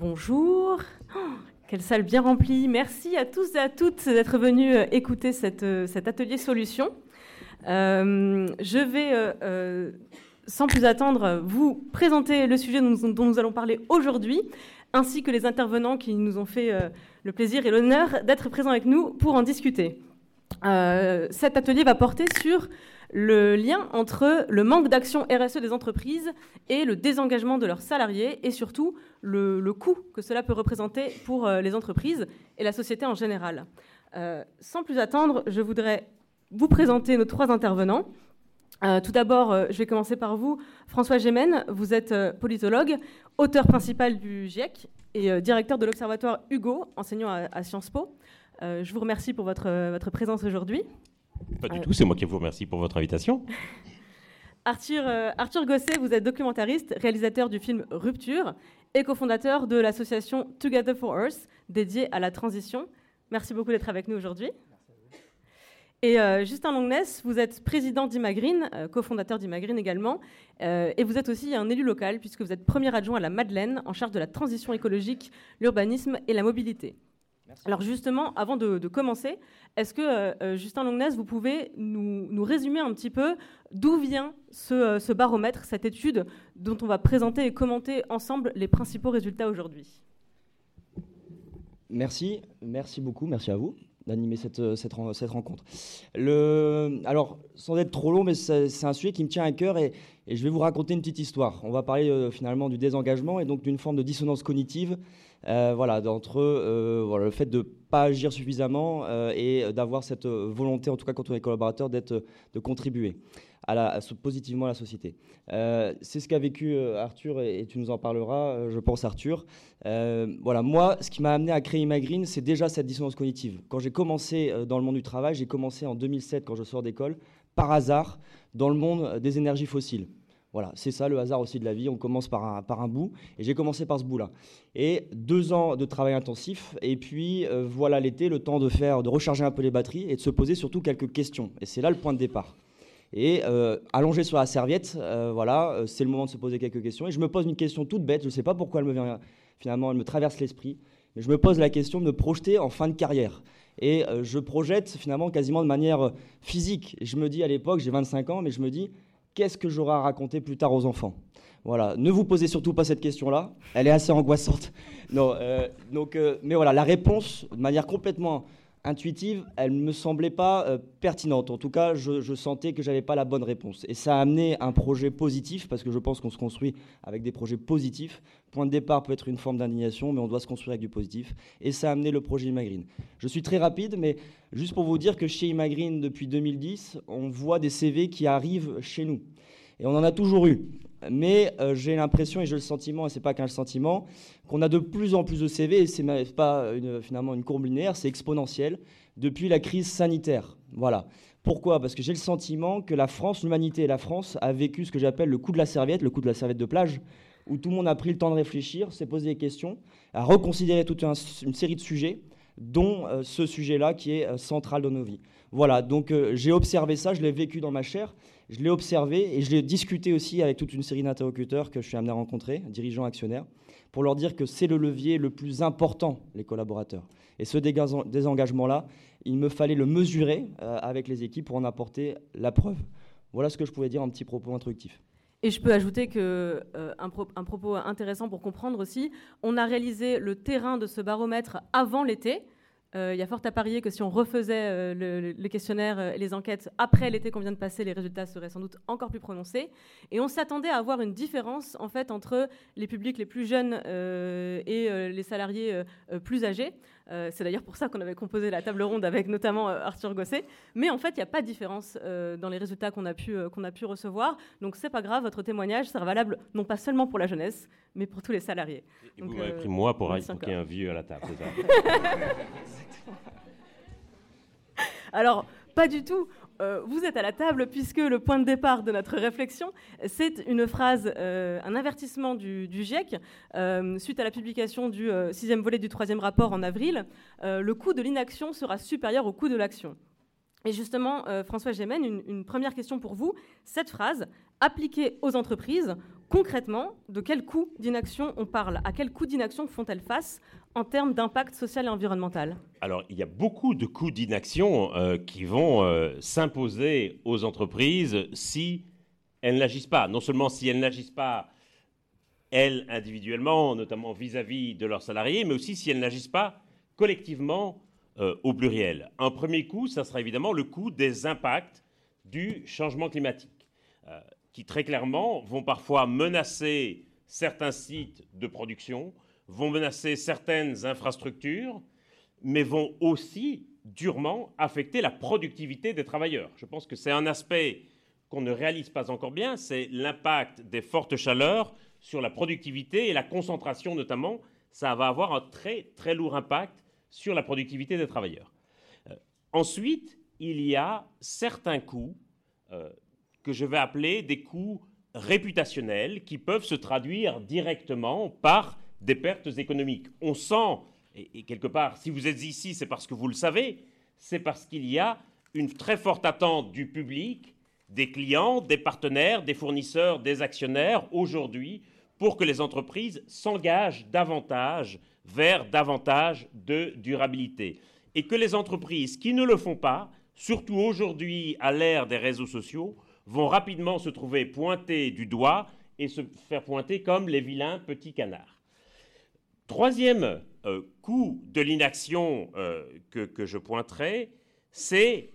Bonjour. Oh, quelle salle bien remplie. Merci à tous et à toutes d'être venus euh, écouter euh, cet atelier solution. Euh, je vais, sans plus attendre, vous présenter le sujet dont nous allons parler aujourd'hui, ainsi que les intervenants qui nous ont fait le plaisir et l'honneur d'être présents avec nous pour en discuter. cet atelier va porter sur le lien entre le manque d'action RSE des entreprises et le désengagement de leurs salariés et surtout le, coût que cela peut représenter pour euh, les entreprises et la société en général. Euh, sans plus attendre, je voudrais vous présenter nos trois intervenants. Euh, tout d'abord, je vais commencer par vous, François Gémen. Vous êtes politologue, auteur principal du GIEC et directeur de l'Observatoire Hugo, enseignant à, Sciences Po. je vous remercie pour votre, votre présence aujourd'hui. Pas du tout, c'est moi qui vous remercie pour votre invitation. Arthur, euh, Arthur Gosset, vous êtes documentariste, réalisateur du film Rupture et cofondateur de l'association Together for Earth, dédiée à la transition. Merci beaucoup d'être avec nous aujourd'hui. Et euh, Justin Longness, vous êtes président d'Imagreen, euh, cofondateur d'Imagreen également, et vous êtes aussi un élu local puisque vous êtes premier adjoint à la Madeleine en charge de la transition écologique, l'urbanisme et la mobilité. Alors justement, avant de, commencer, est-ce que, euh, euh, Justin Longness, vous pouvez nous, résumer un petit peu d'où vient euh, ce, baromètre, cette étude dont on va présenter et commenter ensemble les principaux résultats aujourd'hui? Merci, merci beaucoup, merci à vous d'animer cette, cette, rencontre. Le, alors, sans être trop long, mais c'est un sujet qui me tient à cœur et, je vais vous raconter une petite histoire. On va parler finalement du désengagement et donc d'une forme de dissonance cognitive euh, voilà, d'entre euh, voilà, le fait de pas agir suffisamment euh, et d'avoir cette volonté, en tout cas quand on est collaborateur, de contribuer à positivement à la société. c'est ce qu'a vécu Arthur et, tu nous en parleras, je pense Arthur. voilà, moi, ce qui m'a amené à créer Imagreen, c'est déjà cette dissonance cognitive. Quand j'ai commencé dans le monde du travail, j'ai commencé en 2007 quand je sors d'école, par hasard, dans le monde des énergies fossiles. Voilà, c'est ça le hasard aussi de la vie. On commence par un, bout, et j'ai commencé par ce bout-là. Et deux ans de travail intensif, et puis euh, voilà l'été, le temps de faire, de recharger un peu les batteries et de se poser surtout quelques questions. Et c'est là le point de départ. Et euh, allongé sur la serviette, euh, voilà, c'est le moment de se poser quelques questions. Et je me pose une question toute bête. Je ne sais pas pourquoi elle me vient finalement, elle me traverse l'esprit, mais je me pose la question de me projeter en fin de carrière. Et je projette finalement quasiment de manière physique. Je me dis à l'époque, j'ai 25 ans, mais je me dis qu'est-ce que j'aurai à raconter plus tard aux enfants. Voilà, ne vous posez surtout pas cette question-là, elle est assez angoissante. Non, euh, donc, euh, mais voilà, la réponse, de manière complètement intuitive, elle ne me semblait pas euh, pertinente. En tout cas, je, sentais que j'avais pas la bonne réponse. Et ça a amené un projet positif, parce que je pense qu'on se construit avec des projets positifs. Point de départ peut être une forme d'indignation, mais on doit se construire avec du positif. Et ça a amené le projet Imagreen. Je suis très rapide, mais juste pour vous dire que chez Imagreen, depuis 2010, on voit des CV qui arrivent chez nous. Et on en a toujours eu. Mais euh, j'ai l'impression, et j'ai le sentiment, et c'est pas qu'un sentiment, qu'on a de plus en plus de CV, et c'est pas finalement une courbe linéaire, c'est exponentiel, depuis la crise sanitaire. Voilà. Pourquoi? Parce que j'ai le sentiment que la France, l'humanité et la France a vécu ce que j'appelle le coup de la serviette, le coup de la serviette de plage, où tout le monde a pris le temps de réfléchir, s'est posé des questions, a reconsidéré toute une série de sujets, dont euh, ce sujet-là qui est euh, central dans nos vies. Voilà, donc j'ai observé ça, je l'ai vécu dans ma chair, je l'ai observé et je l'ai discuté aussi avec toute une série d'interlocuteurs que je suis amené à rencontrer, dirigeants, actionnaires, pour leur dire que c'est le levier le plus important, les collaborateurs. Et ce désengagement-là, il me fallait le mesurer euh, avec les équipes pour en apporter la preuve. Voilà ce que je pouvais dire en petit propos introductif. Et je peux ajouter que euh, propos intéressant pour comprendre aussi, on a réalisé le terrain de ce baromètre avant l'été. Euh, il y a fort à parier que si on refaisait euh, les questionnaires et les enquêtes après l'été qu'on vient de passer, les résultats seraient sans doute encore plus prononcés. Et on s'attendait à avoir une différence en fait entre les publics les plus jeunes et les salariés plus âgés. Euh, c'est d'ailleurs pour ça qu'on avait composé la table ronde avec notamment euh, Arthur Gosset. Mais en fait, il n'y a pas de différence euh, dans les résultats qu'on a, pu, qu'on a pu recevoir. Donc c'est pas grave, votre témoignage sera valable non pas seulement pour la jeunesse, mais pour tous les salariés. Et vous m'avez pris moi pour évoquer un vieux à la table, c'est ça Alors, pas du tout. Euh, vous êtes à la table puisque le point de départ de notre réflexion, c'est une phrase, euh, un avertissement du, GIEC, euh, suite à la publication du sixième volet du troisième rapport en avril, le coût de l'inaction sera supérieur au coût de l'action. Et justement, François Gémen, une, une, première question pour vous. Cette phrase, appliquée aux entreprises, concrètement, de quel coût d'inaction on parle? À quel coût d'inaction font-elles face en termes d'impact social et environnemental Alors, il y a beaucoup de coûts d'inaction euh, qui vont euh, s'imposer aux entreprises si elles n'agissent pas. Non seulement si elles n'agissent pas, elles, individuellement, notamment vis-à-vis de leurs salariés, mais aussi si elles n'agissent pas collectivement euh, au pluriel. Un premier coût, ça sera évidemment le coût des impacts du changement climatique, qui très clairement vont parfois menacer certains sites de production, vont menacer certaines infrastructures, mais vont aussi durement affecter la productivité des travailleurs. Je pense que c'est un aspect qu'on ne réalise pas encore bien, c'est l'impact des fortes chaleurs sur la productivité et la concentration notamment. Ça va avoir un très très lourd impact sur la productivité des travailleurs. Euh, ensuite, il y a certains coûts euh, que je vais appeler des coûts réputationnels qui peuvent se traduire directement par des pertes économiques. On sent, et, quelque part, si vous êtes ici, c'est parce que vous le savez, c'est parce qu'il y a une très forte attente du public, des clients, des partenaires, des fournisseurs, des actionnaires aujourd'hui pour que les entreprises s'engagent davantage vers davantage de durabilité. Et que les entreprises qui ne le font pas, surtout aujourd'hui à l'ère des réseaux sociaux, vont rapidement se trouver pointées du doigt et se faire pointer comme les vilains petits canards. Troisième euh, coût de l'inaction euh, que, que, je pointerai, c'est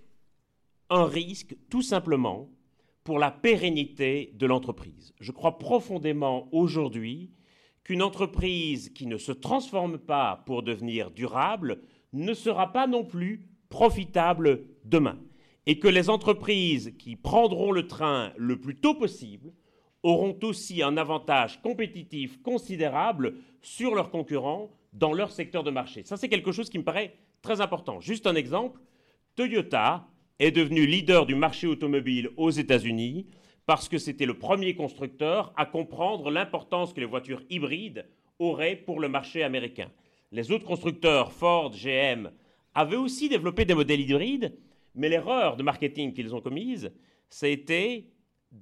un risque tout simplement pour la pérennité de l'entreprise. Je crois profondément aujourd'hui qu'une entreprise qui ne se transforme pas pour devenir durable ne sera pas non plus profitable demain. Et que les entreprises qui prendront le train le plus tôt possible auront aussi un avantage compétitif considérable sur leurs concurrents dans leur secteur de marché. Ça, c'est quelque chose qui me paraît très important. Juste un exemple, Toyota est devenu leader du marché automobile aux États-Unis parce que c'était le premier constructeur à comprendre l'importance que les voitures hybrides auraient pour le marché américain. Les autres constructeurs, Ford, GM, avaient aussi développé des modèles hybrides, mais l'erreur de marketing qu'ils ont commise, c'était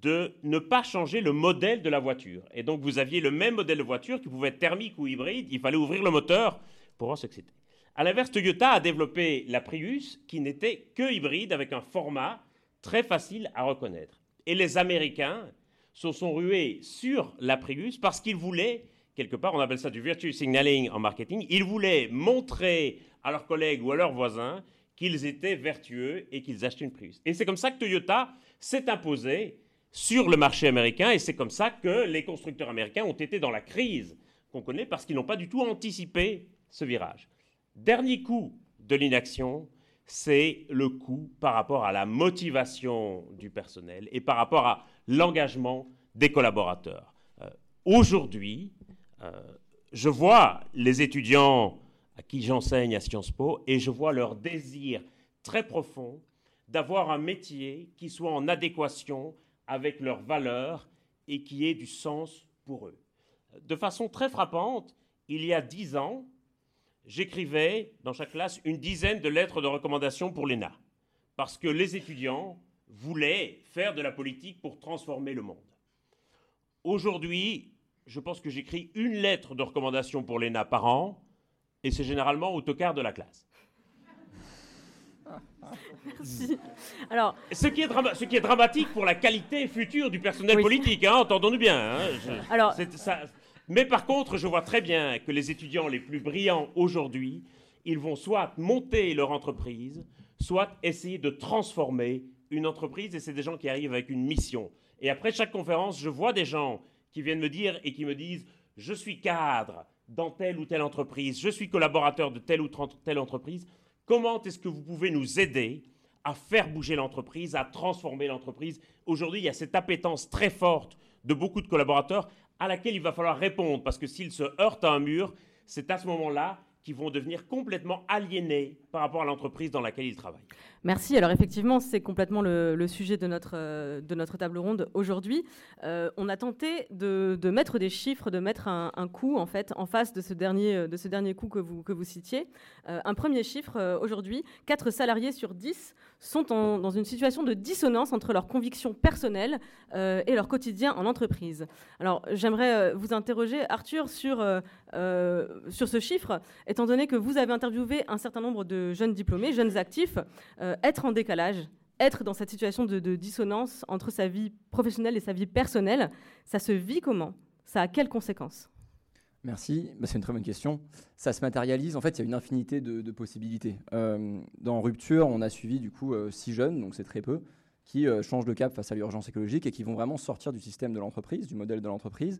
de ne pas changer le modèle de la voiture. Et donc vous aviez le même modèle de voiture qui pouvait être thermique ou hybride, il fallait ouvrir le moteur pour voir ce que c'était. A l'inverse, Toyota a développé la Prius qui n'était que hybride avec un format très facile à reconnaître. Et les Américains se sont rués sur la Prius parce qu'ils voulaient, quelque part, on appelle ça du virtue signaling en marketing, ils voulaient montrer à leurs collègues ou à leurs voisins qu'ils étaient vertueux et qu'ils achetaient une Prius. Et c'est comme ça que Toyota s'est imposé sur le marché américain, et c'est comme ça que les constructeurs américains ont été dans la crise qu'on connaît parce qu'ils n'ont pas du tout anticipé ce virage. Dernier coup de l'inaction, c'est le coût par rapport à la motivation du personnel et par rapport à l'engagement des collaborateurs. Euh, aujourd'hui, euh, je vois les étudiants à qui j'enseigne à Sciences Po et je vois leur désir très profond d'avoir un métier qui soit en adéquation avec leurs valeurs et qui ait du sens pour eux. De façon très frappante, il y a dix ans, j'écrivais dans chaque classe une dizaine de lettres de recommandation pour l'ENA, parce que les étudiants voulaient faire de la politique pour transformer le monde. Aujourd'hui, je pense que j'écris une lettre de recommandation pour l'ENA par an, et c'est généralement au tocard de la classe. Merci. Alors, ce qui, est ce qui est dramatique pour la qualité future du personnel politique, hein, entendons-nous bien. Hein, Alors, ça... Mais par contre, je vois très bien que les étudiants les plus brillants aujourd'hui, ils vont soit monter leur entreprise, soit essayer de transformer une entreprise, et c'est des gens qui arrivent avec une mission. Et après chaque conférence, je vois des gens qui viennent me dire et qui me disent, je suis cadre dans telle ou telle entreprise, je suis collaborateur de telle ou telle entreprise, Comment est-ce que vous pouvez nous aider à faire bouger l'entreprise, à transformer l'entreprise? Aujourd'hui, il y a cette appétence très forte de beaucoup de collaborateurs à laquelle il va falloir répondre, parce que s'ils se heurtent à un mur, c'est à ce moment-là qu'ils vont devenir complètement aliénés par rapport à l'entreprise dans laquelle il travaille. Merci. Alors effectivement, c'est complètement le, sujet de notre, euh, de notre table ronde aujourd'hui. Euh, on a tenté de, mettre des chiffres, de mettre un, coût en fait en face de ce dernier, de ce dernier coût que vous, que vous citiez. Euh, un premier chiffre aujourd'hui, 4 salariés sur 10 sont dans une situation de dissonance entre leurs convictions personnelles et leur quotidien en entreprise. Alors j'aimerais vous interroger, Arthur, sur, sur ce chiffre, étant donné que vous avez interviewé un certain nombre de jeunes diplômés, jeunes actifs. Euh, être en décalage, être dans cette situation de, dissonance entre sa vie professionnelle et sa vie personnelle, ça se vit comment? Ça a quelles conséquences? Merci, bah, c'est une très bonne question. Ça se matérialise, en fait, il y a une infinité de, possibilités. Euh, dans Rupture, on a suivi du coup euh, six jeunes, donc c'est très peu, qui changent de cap face à l'urgence écologique et qui vont vraiment sortir du système de l'entreprise, du modèle de l'entreprise.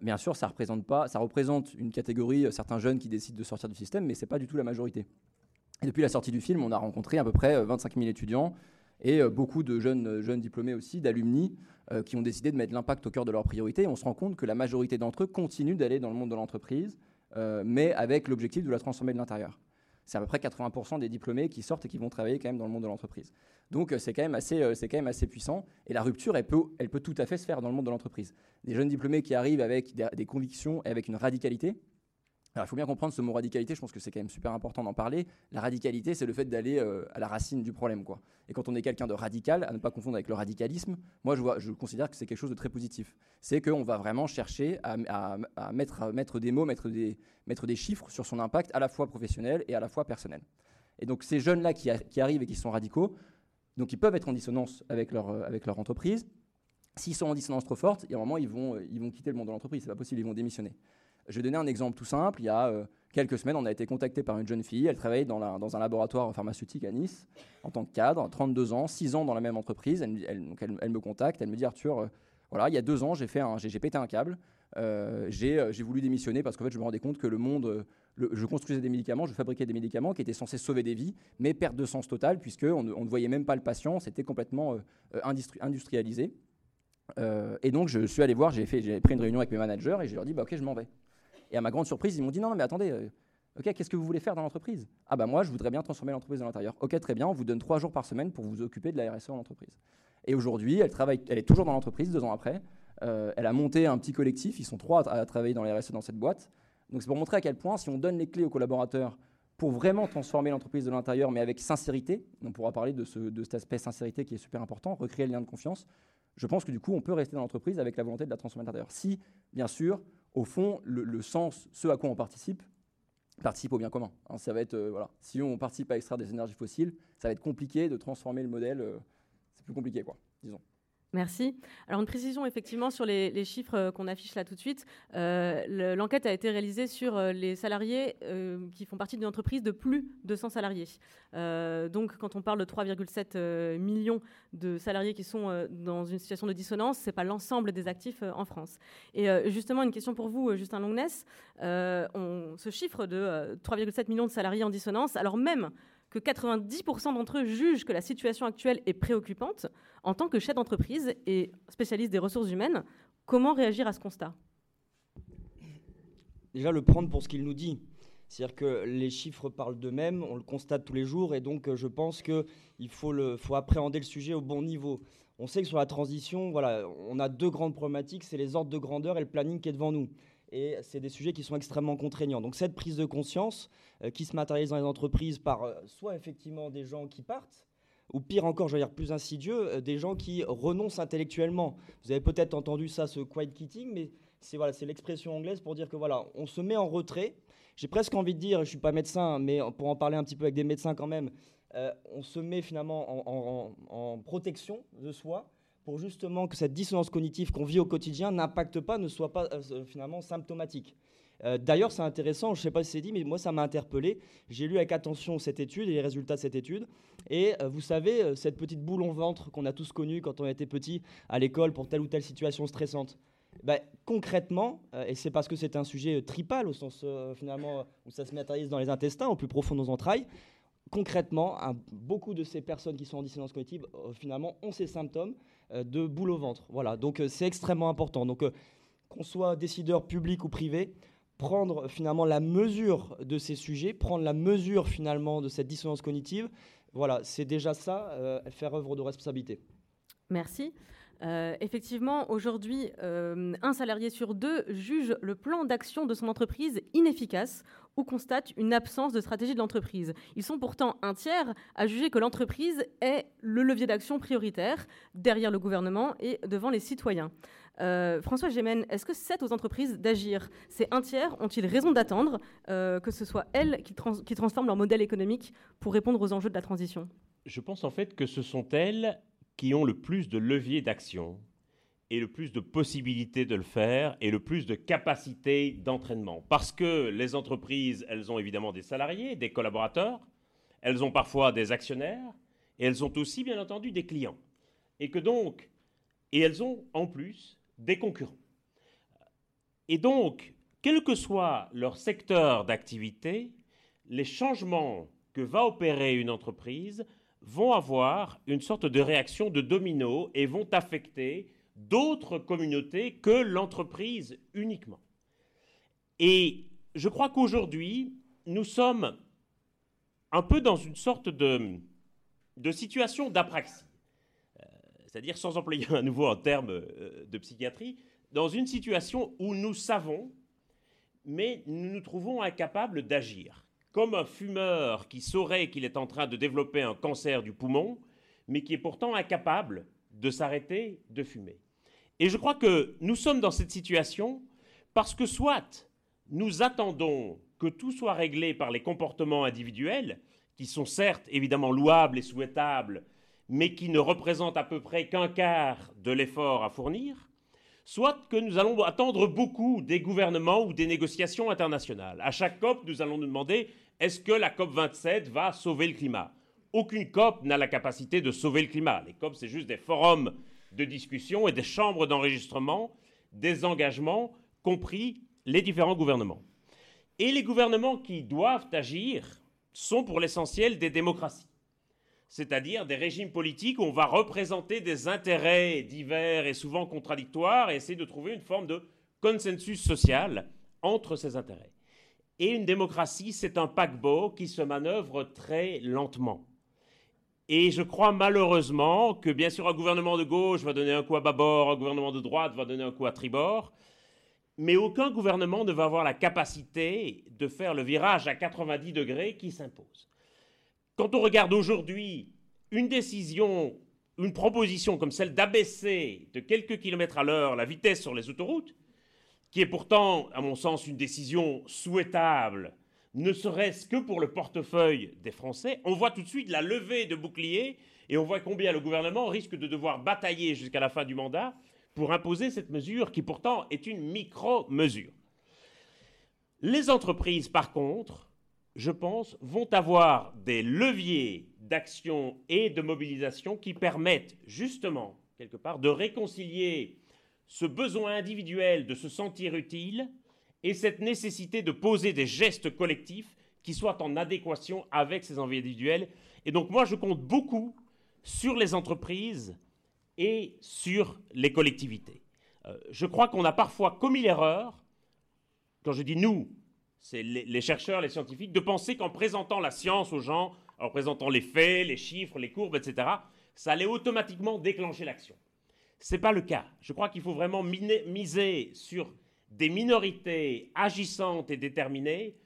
bien sûr, ça représente pas, ça représente une catégorie, certains jeunes qui décident de sortir du système, mais c'est pas du tout la majorité. Depuis la sortie du film, on a rencontré à peu près 25 euh, 000 étudiants et euh, beaucoup de jeunes, euh, jeunes diplômés aussi, d'alumni, qui ont décidé de mettre l'impact au cœur de leurs priorités. On se rend compte que la majorité d'entre eux continuent d'aller dans le monde de l'entreprise, mais avec l'objectif de la transformer de l'intérieur. C'est à peu près 80% des diplômés qui sortent et qui vont travailler quand même dans le monde de l'entreprise. Donc c'est quand, même assez, puissant. Et la rupture, elle peut tout à fait se faire dans le monde de l'entreprise. Des jeunes diplômés qui arrivent avec des convictions et avec une radicalité, il faut bien comprendre ce mot radicalité, je pense que c'est quand même super important d'en parler. La radicalité, c'est le fait d'aller euh, à la racine du problème. Quoi. Et quand on est quelqu'un de radical, à ne pas confondre avec le radicalisme, moi je, considère que c'est quelque chose de très positif. C'est qu'on va vraiment chercher à, mettre, des mots, mettre des, chiffres sur son impact à la fois professionnel et à la fois personnel. Et donc ces jeunes-là qui, arrivent et qui sont radicaux, donc ils peuvent être en dissonance avec leur, euh, avec leur entreprise. S'ils sont en dissonance trop forte, il y a un moment, ils vont, ils vont quitter le monde de l'entreprise. C'est pas possible, ils vont démissionner. Je vais donner un exemple tout simple. Il y a euh, quelques semaines, on a été contacté par une jeune fille. Elle travaille dans, un laboratoire pharmaceutique à Nice en tant que cadre, 32 ans, 6 ans dans la même entreprise. Elle, me contacte, elle me dit Arthur, euh, voilà, il y a deux ans, j'ai pété un câble. Euh, j'ai voulu démissionner parce qu'en fait, je me rendais compte que le monde, je construisais des médicaments, je fabriquais des médicaments qui étaient censés sauver des vies, mais perte de sens totale puisqu'on ne, on ne voyait même pas le patient, c'était complètement industrialisé. et donc, je suis allé voir, j'ai pris une réunion avec mes managers et je leur dit bah, Ok, je m'en vais. Et à ma grande surprise, ils m'ont dit non, mais attendez, euh, ok, qu'est-ce que vous voulez faire dans l'entreprise? Ah bah moi, je voudrais bien transformer l'entreprise de l'intérieur. Ok, très bien, on vous donne trois jours par semaine pour vous occuper de la RSE en entreprise. Et aujourd'hui, elle travaille, elle est toujours dans l'entreprise deux ans après. Euh, elle a monté un petit collectif, ils sont trois à, travailler dans la RSE dans cette boîte. Donc c'est pour montrer à quel point, si on donne les clés aux collaborateurs pour vraiment transformer l'entreprise de l'intérieur, mais avec sincérité, on pourra parler de, de cet aspect sincérité qui est super important, recréer le lien de confiance. Je pense que du coup, on peut rester dans l'entreprise avec la volonté de la transformer de l'intérieur. Si, bien sûr, au fond, le, sens, ce à quoi on participe, participe au bien commun. Hein, euh, si on participe à extraire des énergies fossiles, ça va être compliqué de transformer le modèle. Euh, c'est plus compliqué, quoi, disons. Merci. Alors une précision effectivement sur les, chiffres euh, qu'on affiche là tout de suite. Euh, l'enquête a été réalisée sur euh, les salariés qui font partie d'une entreprise de plus de 100 salariés. donc quand on parle de 3,7 millions de salariés qui sont dans une situation de dissonance, c'est pas l'ensemble des actifs en France. Et justement une question pour vous, Justin Longness. on, ce chiffre de 3,7 millions de salariés en dissonance, alors même que 90% d'entre eux jugent que la situation actuelle est préoccupante, en tant que chef d'entreprise et spécialiste des ressources humaines, comment réagir à ce constat? Déjà, le prendre pour ce qu'il nous dit. C'est-à-dire que les chiffres parlent d'eux-mêmes, on le constate tous les jours, et donc je pense qu'il faut, faut appréhender le sujet au bon niveau. On sait que sur la transition, voilà, on a deux grandes problématiques, c'est les ordres de grandeur et le planning qui est devant nous et c'est des sujets qui sont extrêmement contraignants. Donc cette prise de conscience euh, qui se matérialise dans les entreprises par euh, soit effectivement des gens qui partent, ou pire encore, je veux dire plus insidieux, euh, des gens qui renoncent intellectuellement. Vous avez peut-être entendu ça, ce quiet quitting, mais c'est voilà, c'est l'expression anglaise pour dire que voilà, on se met en retrait. J'ai presque envie de dire, je suis pas médecin, mais pour en parler un petit peu avec des médecins quand même, on se met finalement en protection de soi pour justement que cette dissonance cognitive qu'on vit au quotidien n'impacte pas, ne soit pas euh, finalement symptomatique. Euh, d'ailleurs, c'est intéressant, je ne sais pas si c'est dit, mais moi, ça m'a interpellé. J'ai lu avec attention cette étude et les résultats de cette étude. Et euh, vous savez, cette petite boule au ventre qu'on a tous connue quand on était petit à l'école pour telle ou telle situation stressante, ben, concrètement, et c'est parce que c'est un sujet tripal au sens finalement où ça se matérialise dans les intestins, au plus profond de nos entrailles, concrètement, beaucoup de ces personnes qui sont en dissonance cognitive, finalement, ont ces symptômes. Euh, de boule au ventre. Voilà, donc euh, c'est extrêmement important. Donc euh, qu'on soit décideur public ou privé, prendre finalement la mesure de ces sujets, prendre la mesure finalement de cette dissonance cognitive. Voilà, c'est déjà ça, faire œuvre de responsabilité. Merci. Euh, effectivement, aujourd'hui, euh, un salarié sur deux juge le plan d'action de son entreprise inefficace ou constate une absence de stratégie de l'entreprise. Ils sont pourtant un tiers à juger que l'entreprise est le levier d'action prioritaire derrière le gouvernement et devant les citoyens. Euh, François Gémen, est-ce que c'est aux entreprises d'agir? Ces un tiers ont-ils raison d'attendre que ce soit elles qui, qui transforment leur modèle économique pour répondre aux enjeux de la transition? Je pense en fait que ce sont elles qui ont le plus de leviers d'action et le plus de possibilités de le faire et le plus de capacités d'entraînement. Parce que les entreprises, elles ont évidemment des salariés, des collaborateurs, elles ont parfois des actionnaires et elles ont aussi bien entendu des clients. Et que donc, et elles ont en plus des concurrents. Et donc, quel que soit leur secteur d'activité, les changements que va opérer une entreprise vont avoir une sorte de réaction de domino et vont affecter d'autres communautés que l'entreprise uniquement. Et je crois qu'aujourd'hui, nous sommes un peu dans une sorte de, situation d'apraxie. Euh, c'est-à-dire, sans employer à nouveau un terme euh, de psychiatrie, dans une situation où nous savons, mais nous nous trouvons incapables d'agir comme un fumeur qui saurait qu'il est en train de développer un cancer du poumon, mais qui est pourtant incapable de s'arrêter de fumer. Et je crois que nous sommes dans cette situation parce que soit nous attendons que tout soit réglé par les comportements individuels, qui sont certes évidemment louables et souhaitables, mais qui ne représentent à peu près qu'un quart de l'effort à fournir, soit que nous allons attendre beaucoup des gouvernements ou des négociations internationales. À chaque COP, nous allons nous demander est-ce que la COP27 va sauver le climat? Aucune COP n'a la capacité de sauver le climat. Les COP, c'est juste des forums de discussion et des chambres d'enregistrement des engagements, compris les différents gouvernements. Et les gouvernements qui doivent agir sont pour l'essentiel des démocraties, c'est-à-dire des régimes politiques où on va représenter des intérêts divers et souvent contradictoires et essayer de trouver une forme de consensus social entre ces intérêts. Et une démocratie, c'est un paquebot qui se manœuvre très lentement. Et je crois malheureusement que bien sûr un gouvernement de gauche va donner un coup à bâbord, un gouvernement de droite va donner un coup à tribord, mais aucun gouvernement ne va avoir la capacité de faire le virage à 90 degrés qui s'impose. Quand on regarde aujourd'hui une décision, une proposition comme celle d'abaisser de quelques kilomètres à l'heure la vitesse sur les autoroutes, qui est pourtant, à mon sens, une décision souhaitable, ne serait-ce que pour le portefeuille des Français, on voit tout de suite la levée de boucliers et on voit combien le gouvernement risque de devoir batailler jusqu'à la fin du mandat pour imposer cette mesure qui pourtant est une micro-mesure. Les entreprises, par contre, je pense, vont avoir des leviers d'action et de mobilisation qui permettent justement, quelque part, de réconcilier ce besoin individuel de se sentir utile et cette nécessité de poser des gestes collectifs qui soient en adéquation avec ces envies individuelles. Et donc moi, je compte beaucoup sur les entreprises et sur les collectivités. Euh, je crois qu'on a parfois commis l'erreur, quand je dis nous, c'est les, les, chercheurs, les scientifiques, de penser qu'en présentant la science aux gens, en présentant les faits, les chiffres, les courbes, etc., ça allait automatiquement déclencher l'action. Ce n'est pas le cas. Je crois qu'il faut vraiment miser sur des minorités agissantes et déterminées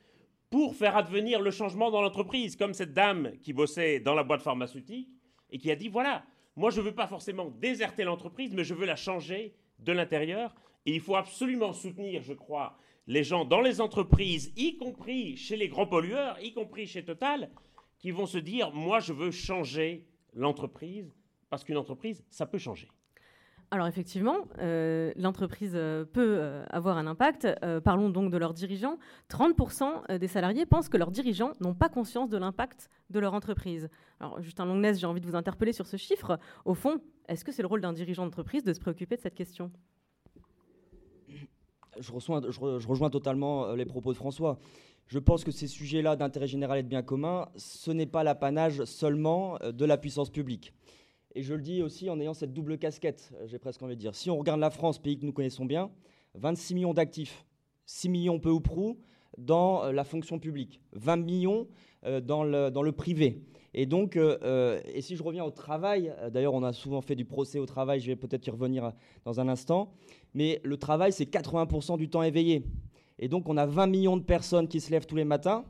pour faire advenir le changement dans l'entreprise, comme cette dame qui bossait dans la boîte pharmaceutique et qui a dit, voilà, moi je ne veux pas forcément déserter l'entreprise, mais je veux la changer de l'intérieur. Et il faut absolument soutenir, je crois, les gens dans les entreprises, y compris chez les grands pollueurs, y compris chez Total, qui vont se dire, moi je veux changer l'entreprise, parce qu'une entreprise, ça peut changer. Alors effectivement, euh, l'entreprise euh, peut euh, avoir un impact. parlons donc de leurs dirigeants. 30% des salariés pensent que leurs dirigeants n'ont pas conscience de l'impact de leur entreprise. Alors Justin Longness, j'ai envie de vous interpeller sur ce chiffre. Au fond, est-ce que c'est le rôle d'un dirigeant d'entreprise de se préoccuper de cette question? Je, je, rejoins totalement les propos de François. Je pense que ces sujets-là d'intérêt général et de bien commun, ce n'est pas l'apanage seulement de la puissance publique. Et je le dis aussi en ayant cette double casquette, j'ai presque envie de dire. Si on regarde la France, pays que nous connaissons bien, 26 millions d'actifs. 6 millions peu ou prou dans la fonction publique, 20 millions dans le, dans le privé. Et donc, et si je reviens au travail, d'ailleurs on a souvent fait du procès au travail, je vais peut-être y revenir dans un instant, mais le travail c'est 80% du temps éveillé. Et donc on a 20 millions de personnes qui se lèvent tous les matins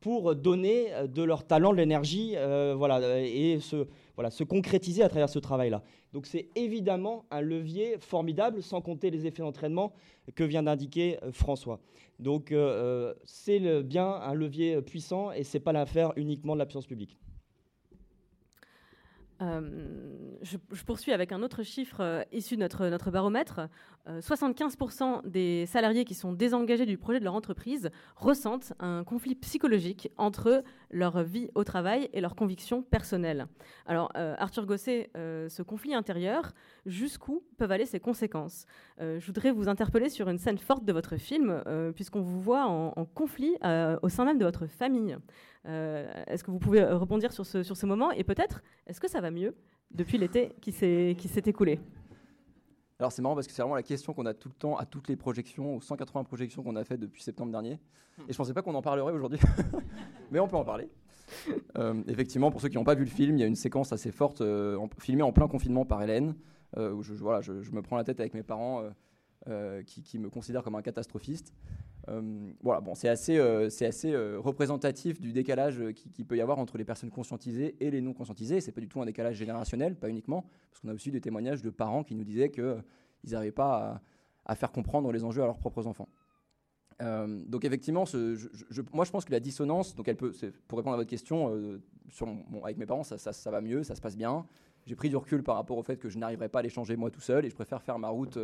pour donner de leur talent, de l'énergie, voilà, et se, voilà, se concrétiser à travers ce travail-là. Donc c'est évidemment un levier formidable, sans compter les effets d'entraînement que vient d'indiquer euh, François. Donc euh, euh, c'est bien un levier puissant et ce n'est pas l'affaire uniquement de la puissance publique. Je, poursuis avec un autre chiffre issu de notre, baromètre. 75% des salariés qui sont désengagés du projet de leur entreprise ressentent un conflit psychologique entre leur vie au travail et leurs convictions personnelles. Alors, euh, Arthur Gosset, euh, ce conflit intérieur, jusqu'où peuvent aller ses conséquences? Euh, Je voudrais vous interpeller sur une scène forte de votre film, puisqu'on vous voit en, conflit au sein même de votre famille. Est-ce que vous pouvez rebondir sur ce, sur moment Et peut-être, est-ce que ça va mieux depuis l'été qui s'est écoulé? Alors c'est marrant parce que c'est vraiment la question qu'on a tout le temps à toutes les projections, aux 180 projections qu'on a faites depuis septembre dernier. Et je pensais pas qu'on en parlerait aujourd'hui, mais on peut en parler. Euh, effectivement, pour ceux qui n'ont pas vu le film, il y a une séquence assez forte, euh, filmée en plein confinement par Hélène, euh, où je, voilà, je, me prends la tête avec mes parents qui, qui, me considèrent comme un catastrophiste. Euh, voilà, bon, c'est assez, euh, c'est assez euh, représentatif du décalage qui, peut y avoir entre les personnes conscientisées et les non conscientisées. C'est pas du tout un décalage générationnel, pas uniquement, parce qu'on a aussi des témoignages de parents qui nous disaient qu'ils n'arrivaient pas à, faire comprendre les enjeux à leurs propres enfants. donc effectivement, moi je pense que la dissonance, donc elle peut, pour répondre à votre question, avec mes parents, ça, ça, va mieux, ça se passe bien. J'ai pris du recul par rapport au fait que je n'arriverai pas à les changer moi tout seul et je préfère faire ma route,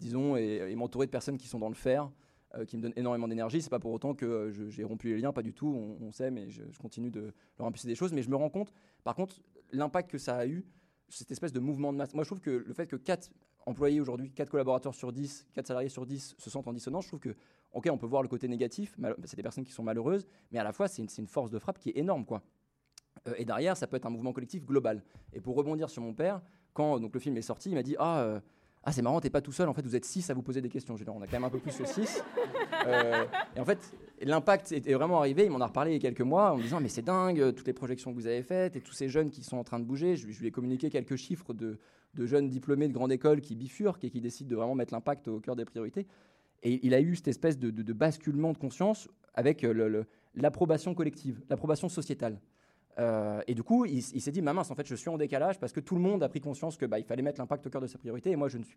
disons, et, m'entourer de personnes qui sont dans le fer euh, qui me donne énormément d'énergie. C'est pas pour autant que euh, j'ai rompu les liens, pas du tout. On, sait, mais je, continue de leur impulser des choses. Mais je me rends compte, par contre, l'impact que ça a eu, cette espèce de mouvement de masse. Moi, je trouve que le fait que 4 employés aujourd'hui, 4 collaborateurs sur 10, 4 salariés sur 10 se sentent en dissonance, je trouve que, ok, on peut voir le côté négatif, c'est des personnes qui sont malheureuses, mais à la fois, c'est une, une, force de frappe qui est énorme, quoi. Euh, et derrière, ça peut être un mouvement collectif global. Et pour rebondir sur mon père, quand donc, le film est sorti, il m'a dit Ah, ah, c'est marrant, t'es pas tout seul, en fait, vous êtes six à vous poser des questions. Je on a quand même un peu plus que six. Euh, et en fait, l'impact est vraiment arrivé. Il m'en a reparlé il y a quelques mois en me disant Mais c'est dingue, toutes les projections que vous avez faites et tous ces jeunes qui sont en train de bouger. Je, lui ai communiqué quelques chiffres de, jeunes diplômés de grande école qui bifurquent et qui décident de vraiment mettre l'impact au cœur des priorités. Et il a eu cette espèce de, basculement de conscience avec euh, l'approbation collective, l'approbation sociétale. Euh, et du coup, il, s'est dit, mince, en fait, je suis en décalage parce que tout le monde a pris conscience que bah, il fallait mettre l'impact au cœur de sa priorité et moi, je ne suis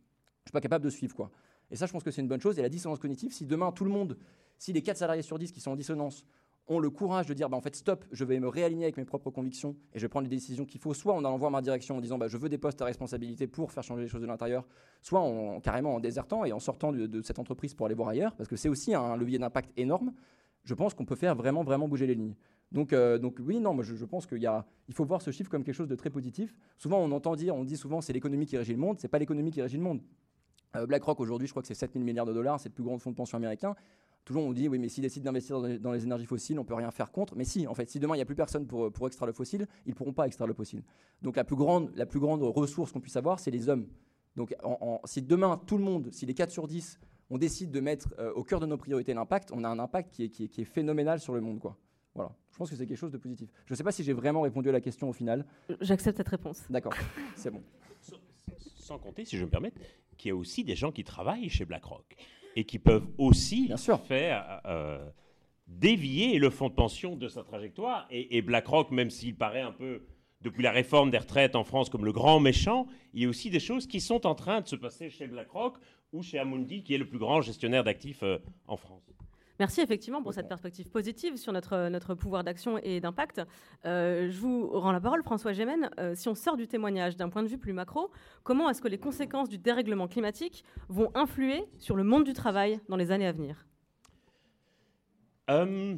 pas capable de suivre. Quoi. Et ça, je pense que c'est une bonne chose. Et la dissonance cognitive, si demain, tout le monde, si les 4 salariés sur 10 qui sont en dissonance ont le courage de dire, bah, en fait, stop, je vais me réaligner avec mes propres convictions et je vais prendre les décisions qu'il faut, soit en allant voir ma direction en disant, bah, je veux des postes à responsabilité pour faire changer les choses de l'intérieur, soit en, carrément en désertant et en sortant de, de cette entreprise pour aller voir ailleurs, parce que c'est aussi un levier d'impact énorme. Je pense qu'on peut faire vraiment, vraiment bouger les lignes. Donc, euh, donc oui, non, je, pense qu'il il faut voir ce chiffre comme quelque chose de très positif. Souvent, on entend dire, on dit souvent, c'est l'économie qui régit le monde. C'est pas l'économie qui régit le monde. Euh, BlackRock aujourd'hui, je crois que c'est 7000 milliards de dollars, c'est le plus grand fonds de pension américain. Toujours, on dit, oui, mais s'ils décident d'investir dans, les énergies fossiles, on peut rien faire contre. Mais si, en fait, si demain il n'y a plus personne pour, extraire le fossile, ils pourront pas extraire le fossile. Donc la plus grande, ressource qu'on puisse avoir, c'est les hommes. Donc si demain, tout le monde, si les 4 sur 10, on décide de mettre euh, au cœur de nos priorités l'impact, on a un impact qui est, qui est, qui est phénoménal sur le monde. quoi. Voilà. Je pense que c'est quelque chose de positif. Je ne sais pas si j'ai vraiment répondu à la question au final. J'accepte cette réponse. D'accord, c'est bon. Sans compter, si je me permets, qu'il y a aussi des gens qui travaillent chez BlackRock et qui peuvent aussi faire euh, dévier le fonds de pension de sa trajectoire. Et, BlackRock, même s'il paraît un peu, depuis la réforme des retraites en France, comme le grand méchant, il y a aussi des choses qui sont en train de se passer chez BlackRock ou chez Amundi, qui est le plus grand gestionnaire d'actifs euh, en France. Merci effectivement pour cette perspective positive sur notre, notre pouvoir d'action et d'impact. Euh, je vous rends la parole, François Gémen. Euh, si on sort du témoignage d'un point de vue plus macro, comment est-ce que les conséquences du dérèglement climatique vont influer sur le monde du travail dans les années à venir? Euh,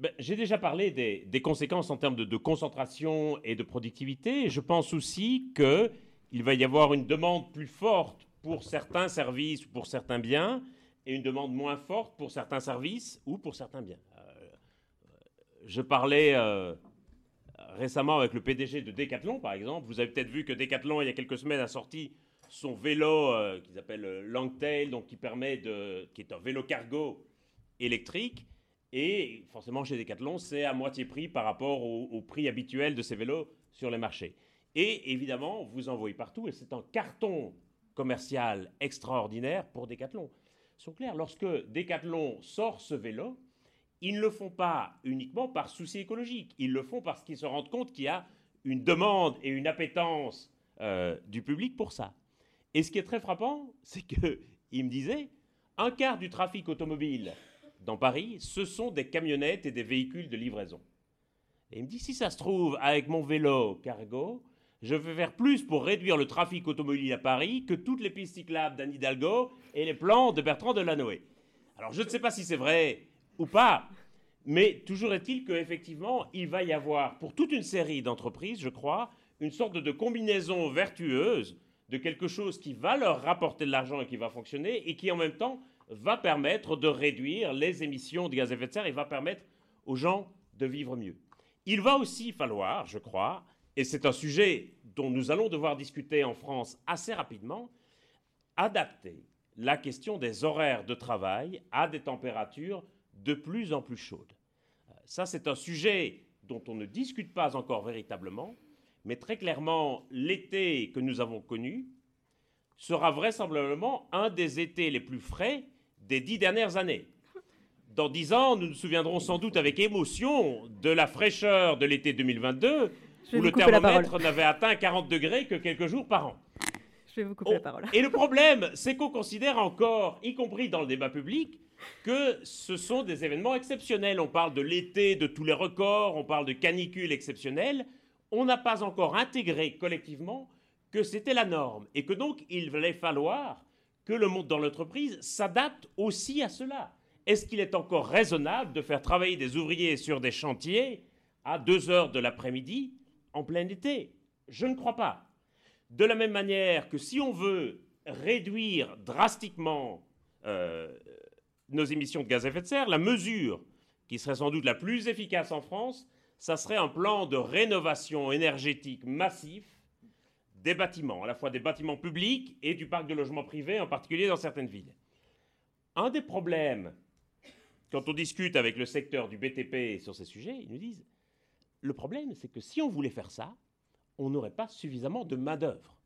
ben, J'ai déjà parlé des, conséquences en termes de, de, concentration et de productivité. Je pense aussi qu'il va y avoir une demande plus forte pour certains services ou pour certains biens et une demande moins forte pour certains services ou pour certains biens. Euh, je parlais euh, récemment avec le PDG de Decathlon, par exemple. Vous avez peut-être vu que Decathlon, il y a quelques semaines, a sorti son vélo euh, qu'ils appellent euh, Longtail, donc qui permet de, qui est un vélo cargo électrique. Et forcément, chez Decathlon, c'est à moitié prix par rapport au, prix habituel de ces vélos sur les marchés. Et évidemment, vous en voyez partout, et c'est un carton commercial extraordinaire pour Decathlon. Sont clairs, lorsque Decathlon sort ce vélo, ils ne le font pas uniquement par souci écologique, ils le font parce qu'ils se rendent compte qu'il y a une demande et une appétence euh, du public pour ça. Et ce qui est très frappant, c'est qu'il me disait, un quart du trafic automobile dans Paris, ce sont des camionnettes et des véhicules de livraison. Et il me dit, si ça se trouve, avec mon vélo cargo, je vais faire plus pour réduire le trafic automobile à Paris que toutes les pistes cyclables d'Anne Hidalgo et les plans de Bertrand Delanoë. Alors je ne sais pas si c'est vrai ou pas, mais toujours est-il qu'effectivement, il va y avoir, pour toute une série d'entreprises, je crois, une sorte de combinaison vertueuse de quelque chose qui va leur rapporter de l'argent et qui va fonctionner et qui en même temps va permettre de réduire les émissions de gaz à effet de serre et va permettre aux gens de vivre mieux. Il va aussi falloir, je crois, et c'est un sujet dont nous allons devoir discuter en France assez rapidement, adapter la question des horaires de travail à des températures de plus en plus chaudes. Ça, c'est un sujet dont on ne discute pas encore véritablement, mais très clairement, l'été que nous avons connu sera vraisemblablement un des étés les plus frais des dix dernières années. Dans dix ans, nous nous souviendrons sans doute avec émotion de la fraîcheur de l'été 2022, où le thermomètre n'avait atteint 40 degrés que quelques jours par an. Je vais vous couper la oh, parole. Et le problème, c'est qu'on considère encore, y compris dans le débat public, que ce sont des événements exceptionnels. On parle de l'été, de tous les records, on parle de canicules exceptionnelles. On n'a pas encore intégré collectivement que c'était la norme et que donc il allait falloir que le monde dans l'entreprise s'adapte aussi à cela. Est-ce qu'il est encore raisonnable de faire travailler des ouvriers sur des chantiers à 2 heures de l'après-midi en plein été Je ne crois pas. De la même manière que si on veut réduire drastiquement euh, nos émissions de gaz à effet de serre, la mesure qui serait sans doute la plus efficace en France, ça serait un plan de rénovation énergétique massif des bâtiments, à la fois des bâtiments publics et du parc de logement privé, en particulier dans certaines villes. Un des problèmes, quand on discute avec le secteur du BTP sur ces sujets, ils nous disent, le problème, c'est que si on voulait faire ça, on n'aurait pas suffisamment de main-d'œuvre.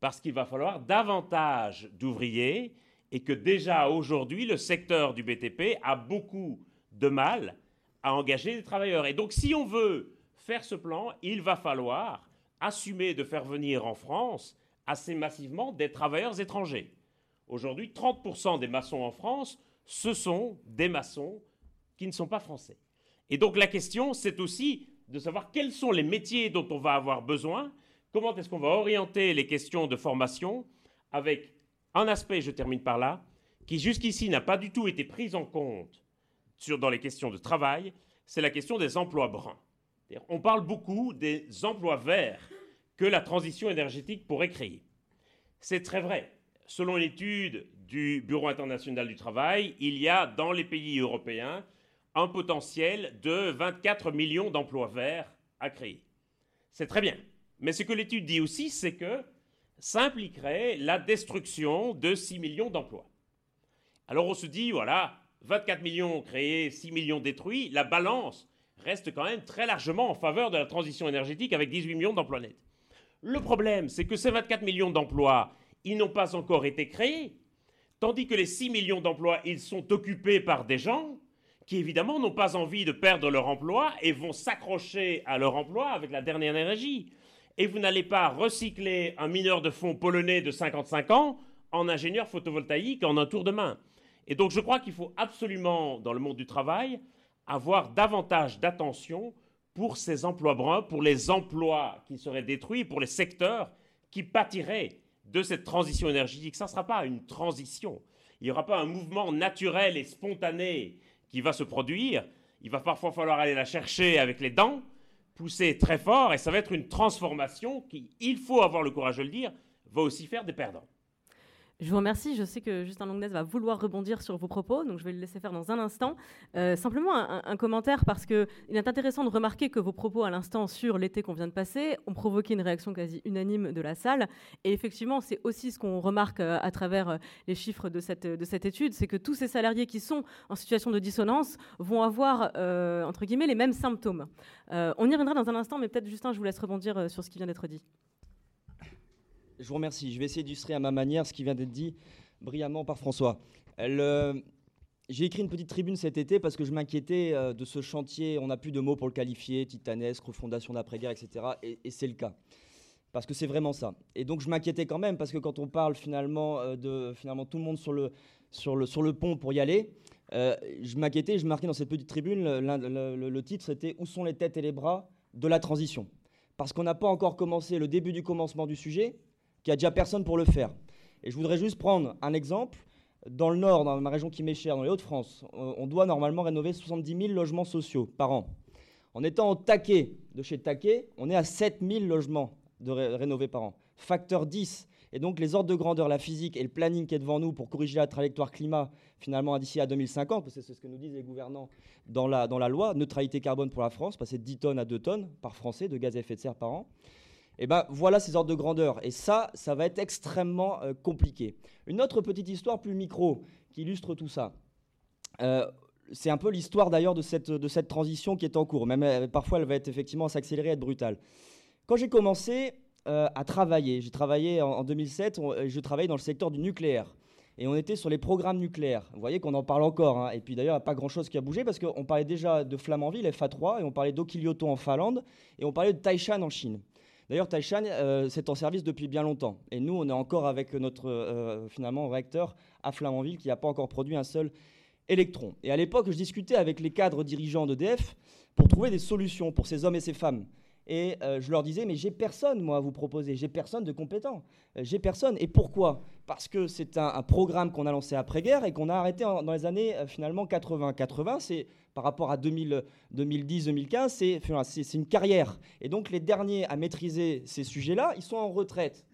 Parce qu'il va falloir davantage d'ouvriers et que déjà aujourd'hui, le secteur du BTP a beaucoup de mal à engager des travailleurs. Et donc, si on veut faire ce plan, il va falloir assumer de faire venir en France assez massivement des travailleurs étrangers. Aujourd'hui, 30% des maçons en France, ce sont des maçons qui ne sont pas français. Et donc la question, c'est aussi de savoir quels sont les métiers dont on va avoir besoin, comment est-ce qu'on va orienter les questions de formation avec un aspect, je termine par là, qui jusqu'ici n'a pas du tout été pris en compte sur, dans les questions de travail, c'est la question des emplois bruns. On parle beaucoup des emplois verts que la transition énergétique pourrait créer. C'est très vrai. Selon l'étude du Bureau international du travail, il y a dans les pays européens un potentiel de 24 millions d'emplois verts à créer. C'est très bien. Mais ce que l'étude dit aussi, c'est que ça impliquerait la destruction de 6 millions d'emplois. Alors on se dit, voilà, 24 millions créés, 6 millions détruits, la balance reste quand même très largement en faveur de la transition énergétique avec 18 millions d'emplois nets. Le problème, c'est que ces 24 millions d'emplois, ils n'ont pas encore été créés, tandis que les 6 millions d'emplois, ils sont occupés par des gens qui évidemment n'ont pas envie de perdre leur emploi et vont s'accrocher à leur emploi avec la dernière énergie. Et vous n'allez pas recycler un mineur de fonds polonais de 55 ans en ingénieur photovoltaïque en un tour de main. Et donc je crois qu'il faut absolument, dans le monde du travail, avoir davantage d'attention pour ces emplois bruns, pour les emplois qui seraient détruits, pour les secteurs qui pâtiraient de cette transition énergétique. Ça ne sera pas une transition. Il n'y aura pas un mouvement naturel et spontané qui va se produire. Il va parfois falloir aller la chercher avec les dents, pousser très fort, et ça va être une transformation qui, il faut avoir le courage de le dire, va aussi faire des perdants. Je vous remercie. Je sais que Justin Longnès va vouloir rebondir sur vos propos, donc je vais le laisser faire dans un instant. Euh, simplement un, commentaire parce qu'il est intéressant de remarquer que vos propos à l'instant sur l'été qu'on vient de passer ont provoqué une réaction quasi unanime de la salle. Et effectivement, c'est aussi ce qu'on remarque euh, à travers euh, les chiffres de cette, de cette étude, c'est que tous ces salariés qui sont en situation de dissonance vont avoir, entre guillemets, les mêmes symptômes. on y reviendra dans un instant, mais peut-être Justin, je vous laisse rebondir sur ce qui vient d'être dit. Je vous remercie. Je vais essayer d'illustrer à ma manière ce qui vient d'être dit brillamment par François. J'ai écrit une petite tribune cet été parce que je m'inquiétais euh, de ce chantier, on n'a plus de mots pour le qualifier, titanesque, refondation d'après-guerre, etc. Et, c'est le cas. Parce que c'est vraiment ça. Et donc je m'inquiétais quand même parce que quand on parle finalement euh, de finalement tout le monde sur le, sur le, sur le pont pour y aller, euh, je m'inquiétais, je marquais dans cette petite tribune, le, le titre c'était Où sont les têtes et les bras de la transition? Parce qu'on n'a pas encore commencé le début du commencement du sujet, qu'il n'y a déjà personne pour le faire. Et je voudrais juste prendre un exemple. Dans le Nord, dans ma région qui m'est chère, dans les Hauts-de-France, on doit normalement rénover 70 000 logements sociaux par an. En étant au taquet de chez Taquet, on est à 7 000 logements de rénovés par an. Facteur 10. Et donc les ordres de grandeur, la physique et le planning qui est devant nous pour corriger la trajectoire climat finalement d'ici à 2050, parce que c'est ce que nous disent les gouvernants dans la, dans la loi, neutralité carbone pour la France, passer de 10 tonnes à 2 tonnes par Français de gaz à effet de serre par an. Et eh ben voilà ces ordres de grandeur. Et ça, ça va être extrêmement euh, compliqué. Une autre petite histoire plus micro qui illustre tout ça. Euh, c'est un peu l'histoire d'ailleurs de cette, de cette transition qui est en cours. Même euh, parfois, elle va être effectivement s'accélérer, être brutale. Quand j'ai commencé à travailler, j'ai travaillé en, 2007, je travaillais dans le secteur du nucléaire. Et on était sur les programmes nucléaires. Vous voyez qu'on en parle encore. Hein. Et puis d'ailleurs, il n'y a pas grand-chose qui a bougé parce qu'on parlait déjà de Flamanville, FA3, et on parlait d'Okilioto en Finlande, et on parlait de Taishan en Chine. D'ailleurs, Taishan, euh, c'est en service depuis bien longtemps. Et nous, on est encore avec notre euh, finalement réacteur à Flamanville qui n'a pas encore produit un seul électron. Et à l'époque, je discutais avec les cadres dirigeants d'EDF pour trouver des solutions pour ces hommes et ces femmes. Et euh, je leur disais, mais j'ai personne, moi, à vous proposer. J'ai personne de compétent. j'ai personne. Et pourquoi? Parce que c'est un, programme qu'on a lancé après-guerre et qu'on a arrêté dans les années, finalement, 80. 80, c'est par rapport à 2010-2015, c'est une carrière. Et donc les derniers à maîtriser ces sujets-là, ils sont en retraite.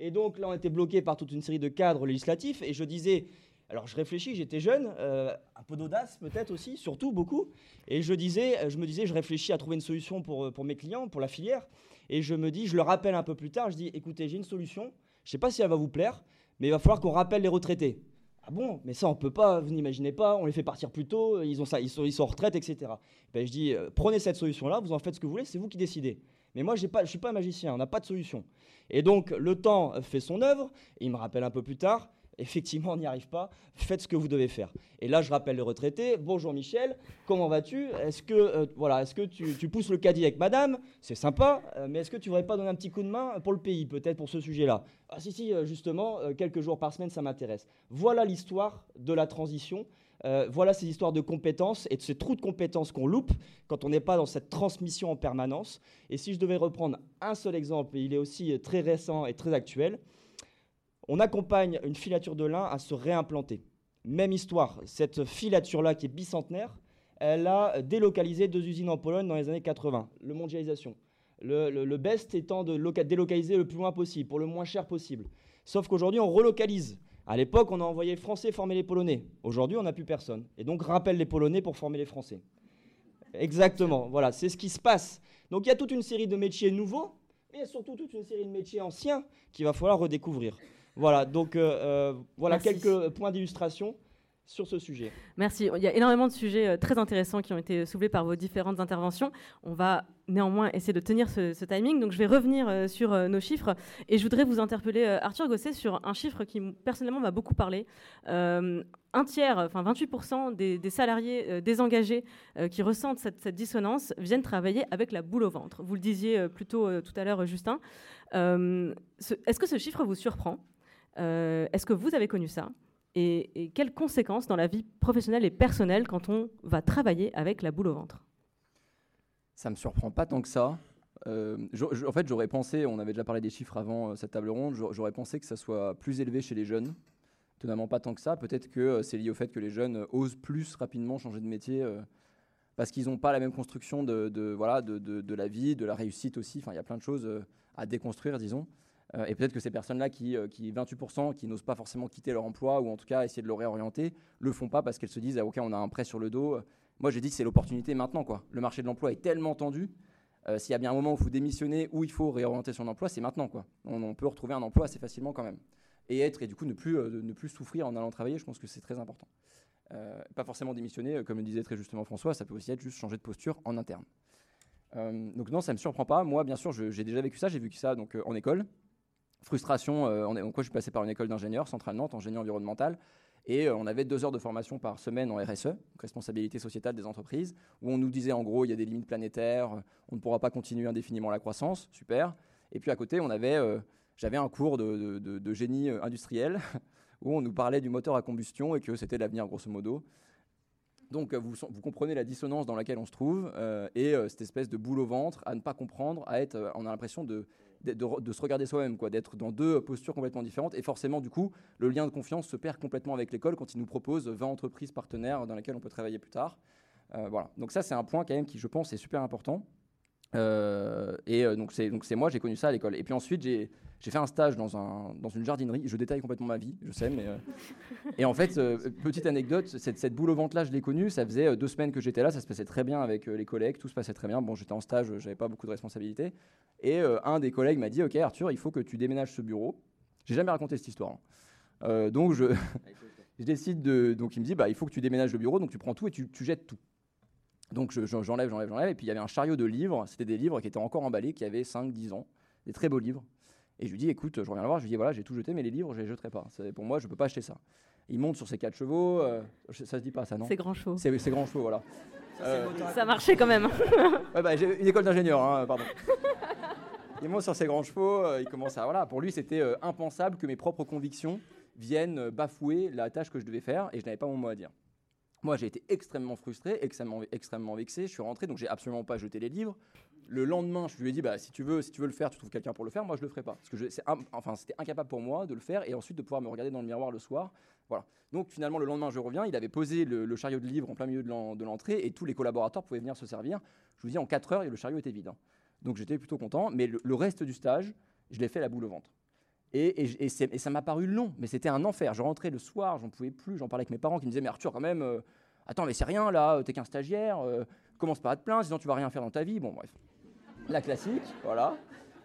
Et donc là, on était bloqué par toute une série de cadres législatifs. Et je disais, alors je réfléchis, j'étais jeune, euh, un peu d'audace peut-être aussi, surtout beaucoup. Et je disais, je me disais, je réfléchis à trouver une solution pour, pour mes clients, pour la filière. Et je me dis, je le rappelle un peu plus tard, je dis, écoutez, j'ai une solution. Je ne sais pas si elle va vous plaire, mais il va falloir qu'on rappelle les retraités. Ah bon, mais ça on peut pas, vous n'imaginez pas, on les fait partir plus tôt, ils, ont ça, ils, sont, ils sont en retraite, etc. Ben, je dis, euh, prenez cette solution-là, vous en faites ce que vous voulez, c'est vous qui décidez. Mais moi, je ne suis pas un magicien, on n'a pas de solution. Et donc, le temps fait son œuvre, et il me rappelle un peu plus tard, effectivement, on n'y arrive pas, faites ce que vous devez faire. Et là, je rappelle le retraité, bonjour Michel, comment vas-tu? Est-ce que, euh, voilà, est-ce que tu, pousses le caddie avec madame? C'est sympa, euh, mais est-ce que tu voudrais pas donner un petit coup de main pour le pays, peut-être pour ce sujet-là? Ah si, si, euh, justement, quelques jours par semaine, ça m'intéresse. Voilà l'histoire de la transition. voilà ces histoires de compétences et de ces trous de compétences qu'on loupe quand on n'est pas dans cette transmission en permanence. Et si je devais reprendre un seul exemple, et il est aussi très récent et très actuel, on accompagne une filature de lin à se réimplanter. Même histoire, cette filature-là qui est bicentenaire, elle a délocalisé deux usines en Pologne dans les années 80, le mondialisation. Le, best étant de délocaliser le plus loin possible, pour le moins cher possible. Sauf qu'aujourd'hui, on relocalise. À l'époque, on a envoyé les Français former les Polonais. Aujourd'hui, on n'a plus personne. Et donc, rappelle les Polonais pour former les Français. Exactement, voilà, c'est ce qui se passe. Donc, il y a toute une série de métiers nouveaux, mais il y a surtout toute une série de métiers anciens qu'il va falloir redécouvrir. Voilà, donc euh, euh, voilà quelques points d'illustration sur ce sujet. Merci. Il y a énormément de sujets euh, très intéressants qui ont été soulevés par vos différentes interventions. On va néanmoins essayer de tenir ce, timing. Donc je vais revenir sur nos chiffres et je voudrais vous interpeller, Arthur Gosset, sur un chiffre qui personnellement m'a beaucoup parlé. un tiers, enfin 28% des, salariés désengagés qui ressentent cette, dissonance viennent travailler avec la boule au ventre. Vous le disiez plus tôt tout à l'heure, Justin. Est-ce que ce chiffre vous surprend? Euh, est-ce que vous avez connu ça et, quelles conséquences dans la vie professionnelle et personnelle quand on va travailler avec la boule au ventre? Ça me surprend pas tant que ça. Euh, en fait, j'aurais pensé, on avait déjà parlé des chiffres avant euh, cette table ronde, j'aurais pensé que ça soit plus élevé chez les jeunes. Étonnamment pas tant que ça. Peut-être que c'est lié au fait que les jeunes osent plus rapidement changer de métier parce qu'ils n'ont pas la même construction de, voilà, de, de, la vie, de la réussite aussi. Enfin, il y a plein de choses à déconstruire, disons. Euh, et peut-être que ces personnes-là, qui, euh, qui 28%, qui n'osent pas forcément quitter leur emploi ou en tout cas essayer de le réorienter, le font pas parce qu'elles se disent ah, ok, on a un prêt sur le dos. Moi, j'ai dit c'est l'opportunité maintenant. Quoi. Le marché de l'emploi est tellement tendu. Euh, s'il y a bien un moment où il faut démissionner, où il faut réorienter son emploi, c'est maintenant. Quoi. On, peut retrouver un emploi assez facilement quand même. Et être, et du coup, ne plus, ne plus souffrir en allant travailler, je pense que c'est très important. pas forcément démissionner, comme le disait très justement François, ça peut aussi être juste changer de posture en interne. donc non, ça ne me surprend pas. Moi, bien sûr, j'ai déjà vécu ça. J'ai vécu ça donc, en école frustration. Euh, en, quoi je suis passé par une école d'ingénieur, Centrale Nantes, en génie environnemental. Et euh, on avait deux heures de formation par semaine en RSE, responsabilité sociétale des entreprises, où on nous disait en gros, il y a des limites planétaires, on ne pourra pas continuer indéfiniment la croissance, super. Et puis à côté, on avait, euh, j'avais un cours de, génie industriel, où on nous parlait du moteur à combustion et que c'était l'avenir grosso modo. Donc vous, comprenez la dissonance dans laquelle on se trouve et cette espèce de boule au ventre à ne pas comprendre, à être, on a l'impression de de, se regarder soi-même, quoi, d'être dans deux postures complètement différentes. Et forcément, du coup, le lien de confiance se perd complètement avec l'école quand il nous propose 20 entreprises partenaires dans lesquelles on peut travailler plus tard. Euh, voilà. Donc ça, c'est un point quand même qui, je pense, est super important. Euh, et euh, donc c'est donc c'est moi, j'ai connu ça à l'école. Et puis ensuite, j'ai j'ai fait un stage dans, un, dans une jardinerie. Je détaille complètement ma vie, je sais, mais. et en fait, petite anecdote, cette, cette, boule au ventre-là, je l'ai connue. Ça faisait deux semaines que j'étais là. Ça se passait très bien avec les collègues. Tout se passait très bien. Bon, j'étais en stage, j'avais pas beaucoup de responsabilités. Et un des collègues m'a dit Ok, Arthur, il faut que tu déménages ce bureau. J'ai jamais raconté cette histoire. Hein. donc, je, je décide de. Donc, il me dit bah, Il faut que tu déménages le bureau. Donc, tu prends tout et tu, tu jettes tout. Donc j'enlève, j'enlève, j'enlève. Et puis il y avait un chariot de livres. C'était des livres qui étaient encore emballés, qui avaient 5-10 ans. Des très beaux livres. Et je lui dis, écoute, je reviens le voir. Je lui dis, voilà, j'ai tout jeté, mais les livres, je les jeterai pas. Pour moi, je peux pas acheter ça. Il monte sur ses quatre chevaux. Euh, ça se dit pas, ça, non? C'est grand chevaux. C'est, grand chevaux, voilà. Ça, euh, marchait quand même. ouais, bah, j'ai une école d'ingénieur, hein, pardon. il monte sur ses grands chevaux. Euh, il commence à. Voilà, pour lui, c'était impensable que mes propres convictions viennent bafouer la tâche que je devais faire et je n'avais pas mon mot à dire. Moi, j'ai été extrêmement frustré, extrêmement, extrêmement vexé. Je suis rentré, donc j'ai absolument pas jeté les livres. Le lendemain, je lui ai dit, bah, si tu veux, le faire, tu trouves quelqu'un pour le faire. Moi, je le ferai pas, parce que c'était incapable pour moi de le faire et ensuite de pouvoir me regarder dans le miroir le soir. Voilà. Donc finalement, le lendemain, je reviens. Il avait posé le, chariot de livres en plein milieu de, l'entrée et tous les collaborateurs pouvaient venir se servir. Je vous dis, en 4 heures, le chariot était vide. Hein. Donc j'étais plutôt content. Mais le, reste du stage, je l'ai fait la boule au ventre. Et, ça m'a paru long, mais c'était un enfer. Je rentrais le soir, j'en pouvais plus. J'en parlais avec mes parents qui me disaient, mais Arthur, quand même. Euh, Attends, mais c'est rien là, t'es qu'un stagiaire, euh, commence pas à te plaindre, sinon tu vas rien faire dans ta vie. Bon, bref. La classique, voilà.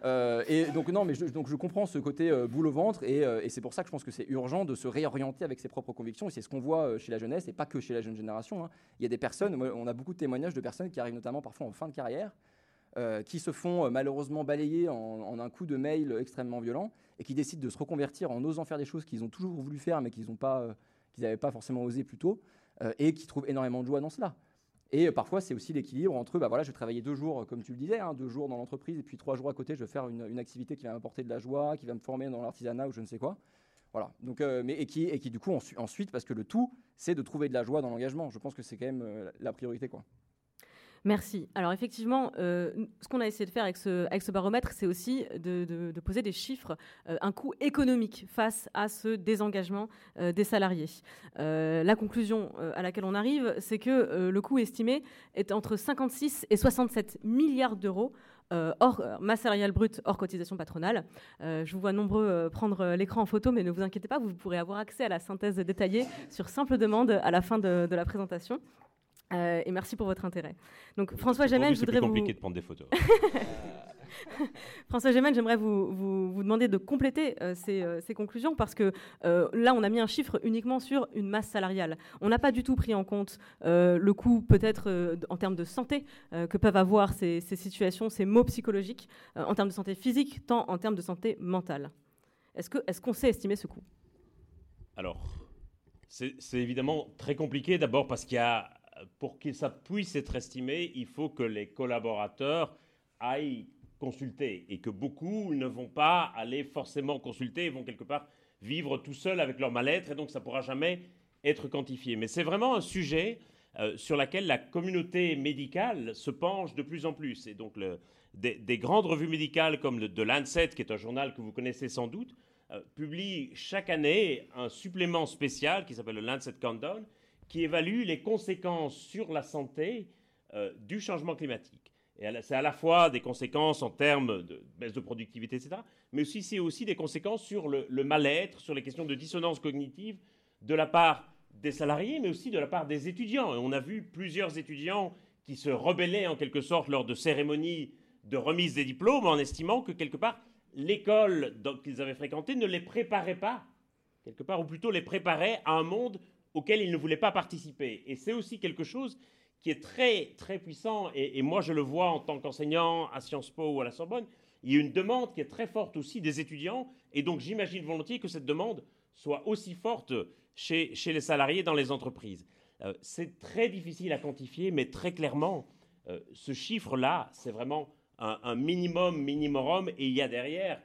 Euh, et donc, non, mais je, donc je comprends ce côté euh, boule au ventre, et, c'est pour ça que je pense que c'est urgent de se réorienter avec ses propres convictions, et c'est ce qu'on voit chez la jeunesse, et pas que chez la jeune génération. Hein. Il y a des personnes, on a beaucoup de témoignages de personnes qui arrivent notamment parfois en fin de carrière, qui se font malheureusement balayer en, un coup de mail extrêmement violent, et qui décident de se reconvertir en osant faire des choses qu'ils ont toujours voulu faire, mais qu'ils n'avaient pas, qu'ils pas forcément osé plus tôt. Euh, et qui trouvent énormément de joie dans cela. Et euh, parfois, c'est aussi l'équilibre entre, bah voilà, je vais travailler deux jours, comme tu le disais, hein, deux jours dans l'entreprise, et puis trois jours à côté, je vais faire une, activité qui va m'apporter de la joie, qui va me former dans l'artisanat ou je ne sais quoi. Voilà. Donc, euh, mais, et, qui, et qui, du coup, ensuite, parce que le tout, c'est de trouver de la joie dans l'engagement. Je pense que c'est quand même la priorité. Quoi. Merci. Alors effectivement, euh, ce qu'on a essayé de faire avec ce, avec ce baromètre, c'est aussi de, poser des chiffres, euh, un coût économique face à ce désengagement euh, des salariés. la conclusion à laquelle on arrive, c'est que le coût estimé est entre 56 et 67 milliards d'euros hors masse salariale brute, hors cotisation patronale. je vous vois nombreux prendre l'écran en photo, mais ne vous inquiétez pas, vous pourrez avoir accès à la synthèse détaillée sur simple demande à la fin de la présentation. Euh, et merci pour votre intérêt. Donc François Gémen, je voudrais plus compliqué de prendre des photos. François Gémen, j'aimerais vous, vous, demander de compléter euh, euh, ces, conclusions parce que là, on a mis un chiffre uniquement sur une masse salariale. On n'a pas du tout pris en compte le coût, peut-être en termes de santé, que peuvent avoir ces, ces situations, ces maux psychologiques, en termes de santé physique, tant en termes de santé mentale. Est-ce qu'on est qu'on sait estimer ce coût? Alors, c'est évidemment très compliqué d'abord parce qu'il y a pour que ça puisse être estimé, il faut que les collaborateurs aillent consulter et que beaucoup ne vont pas aller forcément consulter vont quelque part vivre tout seuls avec leur mal-être et donc ça ne pourra jamais être quantifié. Mais c'est vraiment un sujet euh, sur lequel la communauté médicale se penche de plus en plus. Et donc des, grandes revues médicales comme le, Lancet, qui est un journal que vous connaissez sans doute, euh, publie chaque année un supplément spécial qui s'appelle le Lancet Countdown, qui évalue les conséquences sur la santé euh, du changement climatique. Et c'est à la fois des conséquences en termes de baisse de productivité, etc., mais aussi c'est aussi des conséquences sur le, mal-être, sur les questions de dissonance cognitive de la part des salariés, mais aussi de la part des étudiants. Et on a vu plusieurs étudiants qui se rebellaient en quelque sorte lors de cérémonies de remise des diplômes en estimant que quelque part l'école qu'ils avaient fréquentée ne les préparait pas, quelque part, ou plutôt les préparait à un monde auquel ils ne voulaient pas participer. Et c'est aussi quelque chose qui est très, très puissant, et, moi je le vois en tant qu'enseignant à Sciences Po ou à la Sorbonne, il y a une demande qui est très forte aussi des étudiants, et donc j'imagine volontiers que cette demande soit aussi forte chez, les salariés dans les entreprises. Euh, c'est très difficile à quantifier, mais très clairement, euh, ce chiffre-là, c'est vraiment un, minimum minimum, et il y a derrière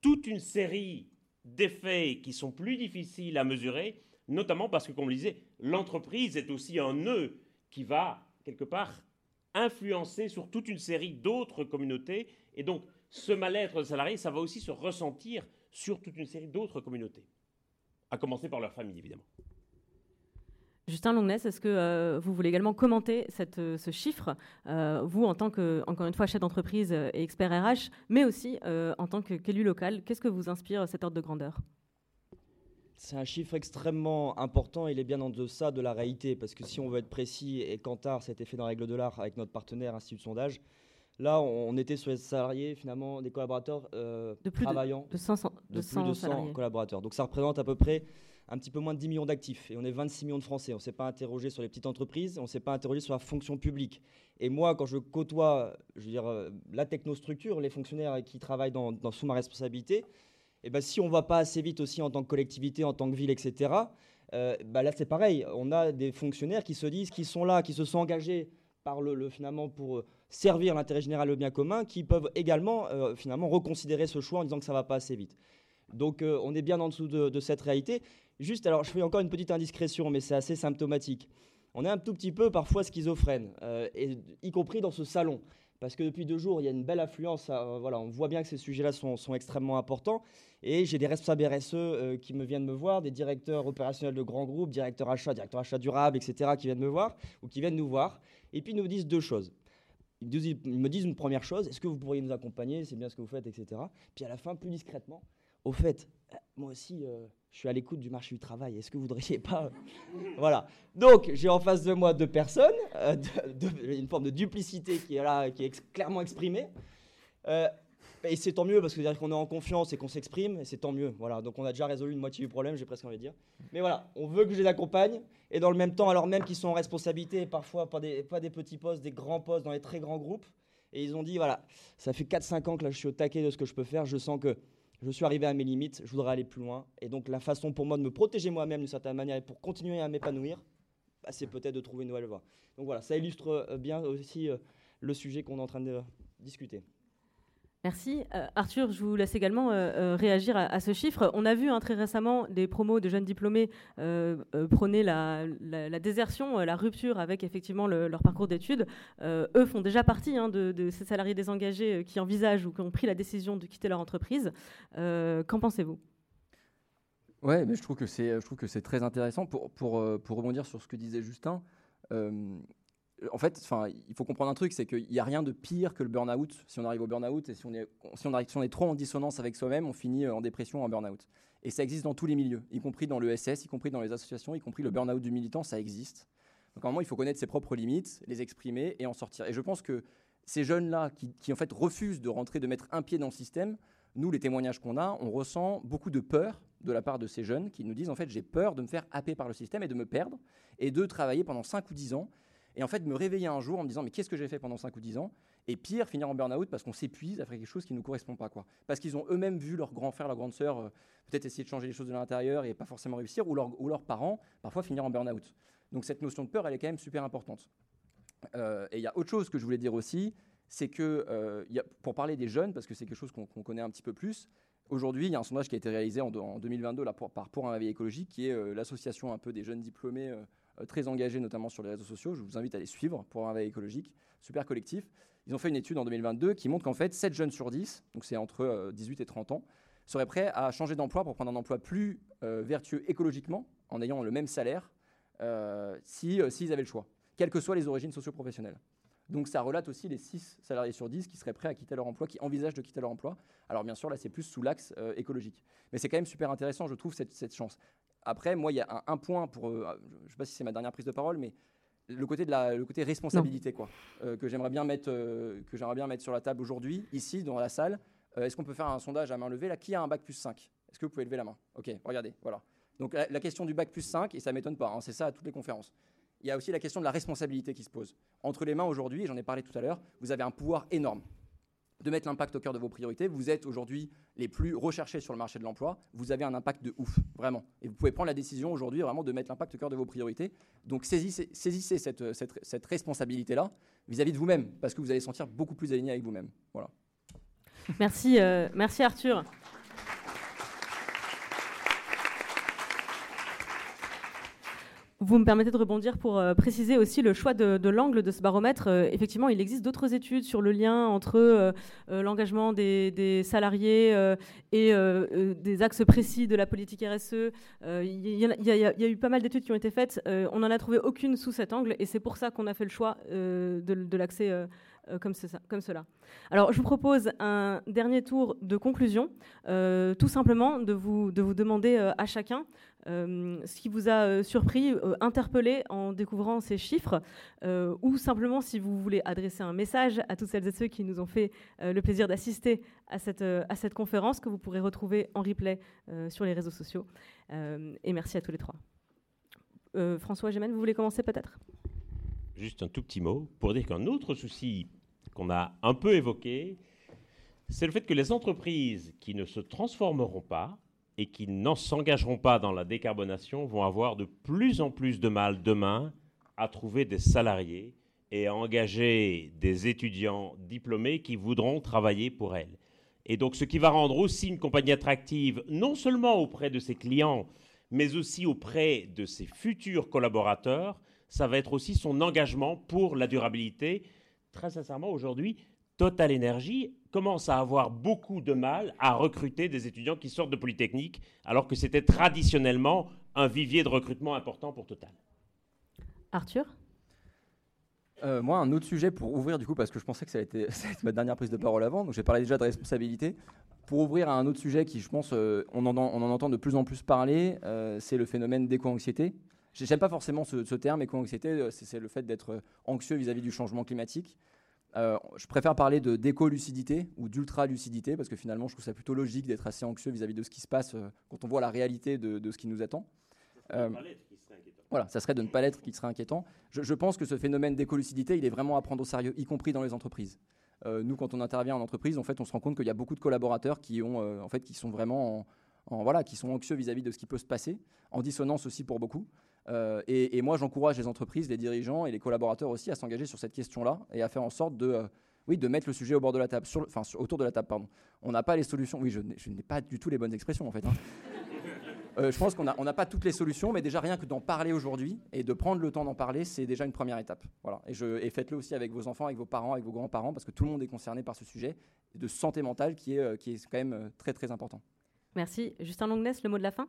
toute une série d'effets qui sont plus difficiles à mesurer, notamment parce que, comme le disait, l'entreprise est aussi un nœud qui va, quelque part, influencer sur toute une série d'autres communautés. Et donc, ce mal-être des salariés, ça va aussi se ressentir sur toute une série d'autres communautés. À commencer par leur famille, évidemment. Justin Longness, est-ce que euh, vous voulez également commenter euh, ce chiffre, euh, vous en tant que, encore une fois, chef d'entreprise et expert RH, mais aussi en tant qu'élu local, qu'est-ce que vous inspire cet ordre de grandeur? C'est un chiffre extrêmement important, il est bien en deçà de la réalité, parce que si on veut être précis, et Kantar, ça a été fait dans la règle de l'art avec notre partenaire Institut de Sondage, là on était sur les salariés, finalement, des collaborateurs de plus travaillant, de, 100, de, plus de 100 collaborateurs. Donc ça représente à peu près un petit peu moins de 10 millions d'actifs. Et on est 26 millions de Français. On ne s'est pas interrogé sur les petites entreprises, on ne s'est pas interrogé sur la fonction publique. Et moi, quand je côtoie je veux dire, euh, la technostructure, les fonctionnaires qui travaillent dans, sous ma responsabilité, et eh ben, si on ne va pas assez vite aussi en tant que collectivité, en tant que ville, etc., euh, bah là c'est pareil. On a des fonctionnaires qui se disent, qui sont là, qui se sont engagés finalement pour euh, servir l'intérêt général, le bien commun, qui peuvent également finalement reconsidérer ce choix en disant que ça va pas assez vite. Donc on est bien en dessous de, cette réalité. Juste, alors je fais encore une petite indiscrétion, mais c'est assez symptomatique. On est un tout petit peu parfois schizophrène, euh, y compris dans ce salon. Parce que depuis deux jours, il y a une belle affluence. Euh, voilà, on voit bien que ces sujets-là sont, extrêmement importants. Et j'ai des responsables RSE euh, qui me viennent me voir, des directeurs opérationnels de grands groupes, directeurs achats, directeurs achats durables, etc., qui viennent me voir ou qui viennent nous voir. Et puis ils nous disent deux choses. Ils, me disent une première chose est-ce que vous pourriez nous accompagner C'est bien ce que vous faites, etc. Puis à la fin, plus discrètement, au fait, moi aussi je suis à l'écoute du marché du travail. Est-ce que vous voudriez pas Voilà. Donc, j'ai en face de moi deux personnes, euh, une forme de duplicité qui est là, qui est clairement exprimée. Euh, et c'est tant mieux parce que dire qu'on est en confiance et qu'on s'exprime, et c'est tant mieux. Voilà. Donc, on a déjà résolu une moitié du problème, j'ai presque envie de dire. Mais voilà, on veut que je les accompagne, et dans le même temps, alors même qu'ils sont en responsabilité, parfois pas des, pas des petits postes, des grands postes dans les très grands groupes. Et ils ont dit voilà, ça fait 4-5 ans que là, je suis au taquet de ce que je peux faire. Je sens que je suis arrivé à mes limites, je voudrais aller plus loin. Et donc la façon pour moi de me protéger moi-même d'une certaine manière et pour continuer à m'épanouir, bah, c'est peut-être de trouver une nouvelle voie. Donc voilà, ça illustre euh, bien aussi euh, le sujet qu'on est en train de discuter. Merci. Euh, Arthur, je vous laisse également euh, euh, réagir à, ce chiffre. On a vu hein, très récemment des promos de jeunes diplômés prôner la, désertion, la rupture avec effectivement leur parcours d'études. eux font déjà partie hein, de, ces salariés désengagés qui envisagent ou qui ont pris la décision de quitter leur entreprise. Qu'en pensez-vous? Ouais, mais je trouve que c'est, très intéressant pour rebondir sur ce que disait Justin en fait, il faut comprendre un truc, c'est qu'il n'y a rien de pire que le burn-out. Si on arrive au burn-out et si on, est, si, on arrive, si on est trop en dissonance avec soi-même, on finit euh, en dépression, en burn-out. Et ça existe dans tous les milieux, y compris dans le SS, y compris dans les associations, y compris le burn-out du militant, ça existe. Donc à un moment, il faut connaître ses propres limites, les exprimer et en sortir. Et je pense que ces jeunes-là qui, qui, en fait refusent de rentrer, de mettre un pied dans le système, nous, les témoignages qu'on a, on ressent beaucoup de peur de la part de ces jeunes qui nous disent en fait j'ai peur de me faire happer par le système et de me perdre et de travailler pendant 5 ou 10 ans et en fait me réveiller un jour en me disant mais qu'est-ce que j'ai fait pendant 5 ou 10 ans? Et pire finir en burn-out parce qu'on s'épuise à faire quelque chose qui ne nous correspond pas quoi. Parce qu'ils ont eux-mêmes vu leur grand frère leur grande sœur euh, peut-être essayer de changer les choses de l'intérieur et pas forcément réussir ou, leurs parents parfois finir en burn-out. Donc cette notion de peur elle est quand même super importante. Euh, et il y a autre chose que je voulais dire aussi c'est que euh, pour parler des jeunes parce que c'est quelque chose qu'on connaît un petit peu plus Aujourd'hui, il y a un sondage qui a été réalisé en, 2022 là, par Pour un réveil écologique, qui est l'association un peu des jeunes diplômés très engagés, notamment sur les réseaux sociaux. Je vous invite à les suivre pour un veille écologique, super collectif. Ils ont fait une étude en 2022 qui montre qu'en fait, 7 jeunes sur 10, donc c'est entre 18 euh, et 30 ans, seraient prêts à changer d'emploi pour prendre un emploi plus euh, vertueux écologiquement, en ayant le même salaire, s'ils si, s'ils avaient le choix, quelles que soient les origines socio-professionnelles. Donc ça relate aussi les 6 salariés sur 10 qui seraient prêts à quitter leur emploi, qui envisagent de quitter leur emploi. Alors bien sûr, là, c'est plus sous l'axe euh, écologique. Mais c'est quand même super intéressant, je trouve, cette, chance. Après, moi, il y a un, point pour... Euh, je ne sais pas si c'est ma dernière prise de parole, mais le côté de la le côté responsabilité quoi euh, que j'aimerais bien mettre que j'aimerais bien mettre sur la table aujourd'hui ici dans la salle. Est-ce qu'on peut faire un sondage à main levée? Là qui a un bac plus 5 est-ce que vous pouvez lever la main? Ok regardez voilà. Donc la, question du bac plus 5 et ça m'étonne pas hein, c'est ça à toutes les conférences. Il y a aussi la question de la responsabilité qui se pose. Entre les mains aujourd'hui, j'en ai parlé tout à l'heure, vous avez un pouvoir énorme de mettre l'impact au cœur de vos priorités. Vous êtes aujourd'hui les plus recherchés sur le marché de l'emploi. Vous avez un impact de ouf, vraiment. Et vous pouvez prendre la décision aujourd'hui vraiment de mettre l'impact au cœur de vos priorités. Donc saisissez, cette, responsabilité-là vis-à-vis de vous-même, parce que vous allez sentir beaucoup plus aligné avec vous-même. Voilà. Merci, euh, merci Arthur. Vous me permettez de rebondir pour euh, préciser aussi le choix de, l'angle de ce baromètre. Euh, effectivement, il existe d'autres études sur le lien entre euh, l'engagement des, salariés et des axes précis de la politique RSE. Il y, a eu pas mal d'études qui ont été faites. on n'en a trouvé aucune sous cet angle et c'est pour ça qu'on a fait le choix de, de l'accès euh, comme, cela. Alors, je vous propose un dernier tour de conclusion, euh, tout simplement de vous, de vous demander euh, à chacun ce qui vous a surpris, interpellé en découvrant ces chiffres, ou simplement si vous voulez adresser un message à toutes celles et ceux qui nous ont fait le plaisir d'assister à cette, à cette conférence que vous pourrez retrouver en replay sur les réseaux sociaux. et merci à tous les trois. François Gémen, vous voulez commencer peut-être? Juste un tout petit mot pour dire qu'un autre souci qu'on a un peu évoqué, c'est le fait que les entreprises qui ne se transformeront pas et qui n'en s'engageront pas dans la décarbonation vont avoir de plus en plus de mal demain à trouver des salariés et à engager des étudiants diplômés qui voudront travailler pour elles. Et donc ce qui va rendre aussi une compagnie attractive, non seulement auprès de ses clients, mais aussi auprès de ses futurs collaborateurs, ça va être aussi son engagement pour la durabilité. Très sincèrement, aujourd'hui, Total Energy commence à avoir beaucoup de mal à recruter des étudiants qui sortent de Polytechnique, alors que c'était traditionnellement un vivier de recrutement important pour Total. Arthur? Euh, moi, un autre sujet pour ouvrir, du coup, parce que je pensais que ça allait être, ma dernière prise de parole avant, donc j'ai parlé déjà de responsabilité. Pour ouvrir à un autre sujet qui, je pense, euh, on, en, on, en, entend de plus en plus parler, euh, c'est le phénomène d'éco-anxiété. J'aime pas forcément ce, terme, éco-anxiété, euh, c'est le fait d'être euh, anxieux vis-à-vis du changement climatique. Euh, je préfère parler de d'éco-lucidité ou d'ultra-lucidité parce que finalement, je trouve ça plutôt logique d'être assez anxieux vis-à-vis de ce qui se passe quand on voit la réalité de, ce qui nous attend. voilà, ça serait de ne pas l'être qui serait inquiétant. Je, pense que ce phénomène d'éco-lucidité, il est vraiment à prendre au sérieux, y compris dans les entreprises. nous, quand on intervient en entreprise, en fait, on se rend compte qu'il y a beaucoup de collaborateurs qui, ont, en fait, qui sont vraiment voilà, qui sont anxieux vis-à-vis -vis de ce qui peut se passer, en dissonance aussi pour beaucoup. Euh, et, moi, j'encourage les entreprises, les dirigeants et les collaborateurs aussi à s'engager sur cette question-là et à faire en sorte de, euh, oui, de mettre le sujet au bord de la table, enfin autour de la table, pardon. On n'a pas les solutions. Oui, je, n'ai pas du tout les bonnes expressions en fait. Hein. Euh, je pense qu'on n'a pas toutes les solutions, mais déjà rien que d'en parler aujourd'hui et de prendre le temps d'en parler, c'est déjà une première étape. Voilà. Et, et faites-le aussi avec vos enfants, avec vos parents, avec vos grands-parents, parce que tout le monde est concerné par ce sujet de santé mentale qui est, qui est quand même très très important. Merci. Justin Longness, le mot de la fin?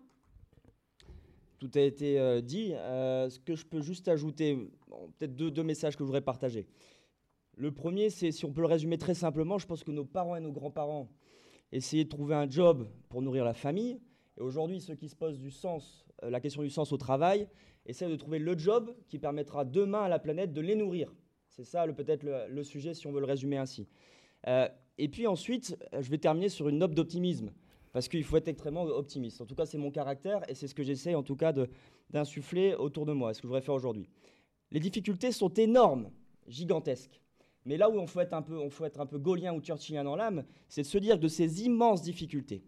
Tout a été euh, dit. Euh, ce que je peux juste ajouter, peut-être deux, messages que je voudrais partager. Le premier, c'est si on peut le résumer très simplement, je pense que nos parents et nos grands-parents essayaient de trouver un job pour nourrir la famille. Et aujourd'hui, ceux qui se posent du sens, euh, la question du sens au travail, essaient de trouver le job qui permettra demain à la planète de les nourrir. C'est ça peut-être le, sujet si on veut le résumer ainsi. et puis ensuite, je vais terminer sur une note d'optimisme parce qu'il faut être extrêmement optimiste. En tout cas, c'est mon caractère et c'est ce que j'essaie en tout cas d'insuffler autour de moi, ce que je voudrais faire aujourd'hui. Les difficultés sont énormes, gigantesques. Mais là où on faut être un peu, on faut être un peu gaulien ou churchillien dans l'âme, c'est de se dire que ces immenses difficultés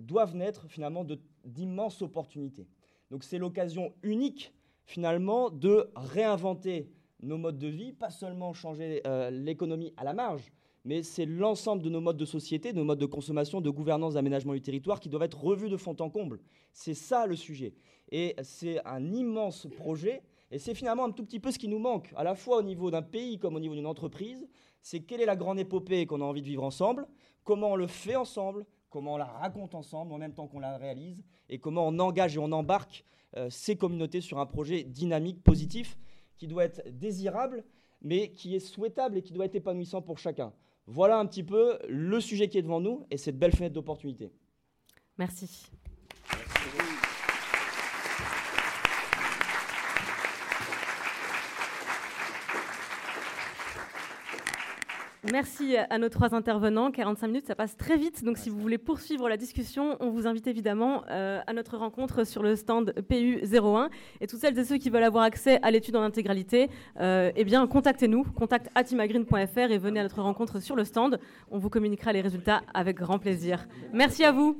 doivent naître finalement d'immenses opportunités. Donc c'est l'occasion unique finalement de réinventer nos modes de vie, pas seulement changer euh, l'économie à la marge, mais c'est l'ensemble de nos modes de société, de nos modes de consommation, de gouvernance, d'aménagement du territoire qui doivent être revus de fond en comble. C'est ça le sujet. Et c'est un immense projet. Et c'est finalement un tout petit peu ce qui nous manque, à la fois au niveau d'un pays comme au niveau d'une entreprise. C'est quelle est la grande épopée qu'on a envie de vivre ensemble, comment on le fait ensemble, comment on la raconte ensemble en même temps qu'on la réalise, et comment on engage et on embarque euh, ces communautés sur un projet dynamique, positif, qui doit être désirable, mais qui est souhaitable et qui doit être épanouissant pour chacun. Voilà un petit peu le sujet qui est devant nous et cette belle fenêtre d'opportunité. Merci. Merci à nos trois intervenants. 45 minutes, ça passe très vite. Donc, si vous voulez poursuivre la discussion, on vous invite évidemment euh, à notre rencontre sur le stand PU01. Et toutes celles et ceux qui veulent avoir accès à l'étude en intégralité, euh, eh bien, contactez-nous, contact atimagreen.fr et venez à notre rencontre sur le stand. On vous communiquera les résultats avec grand plaisir. Merci à vous.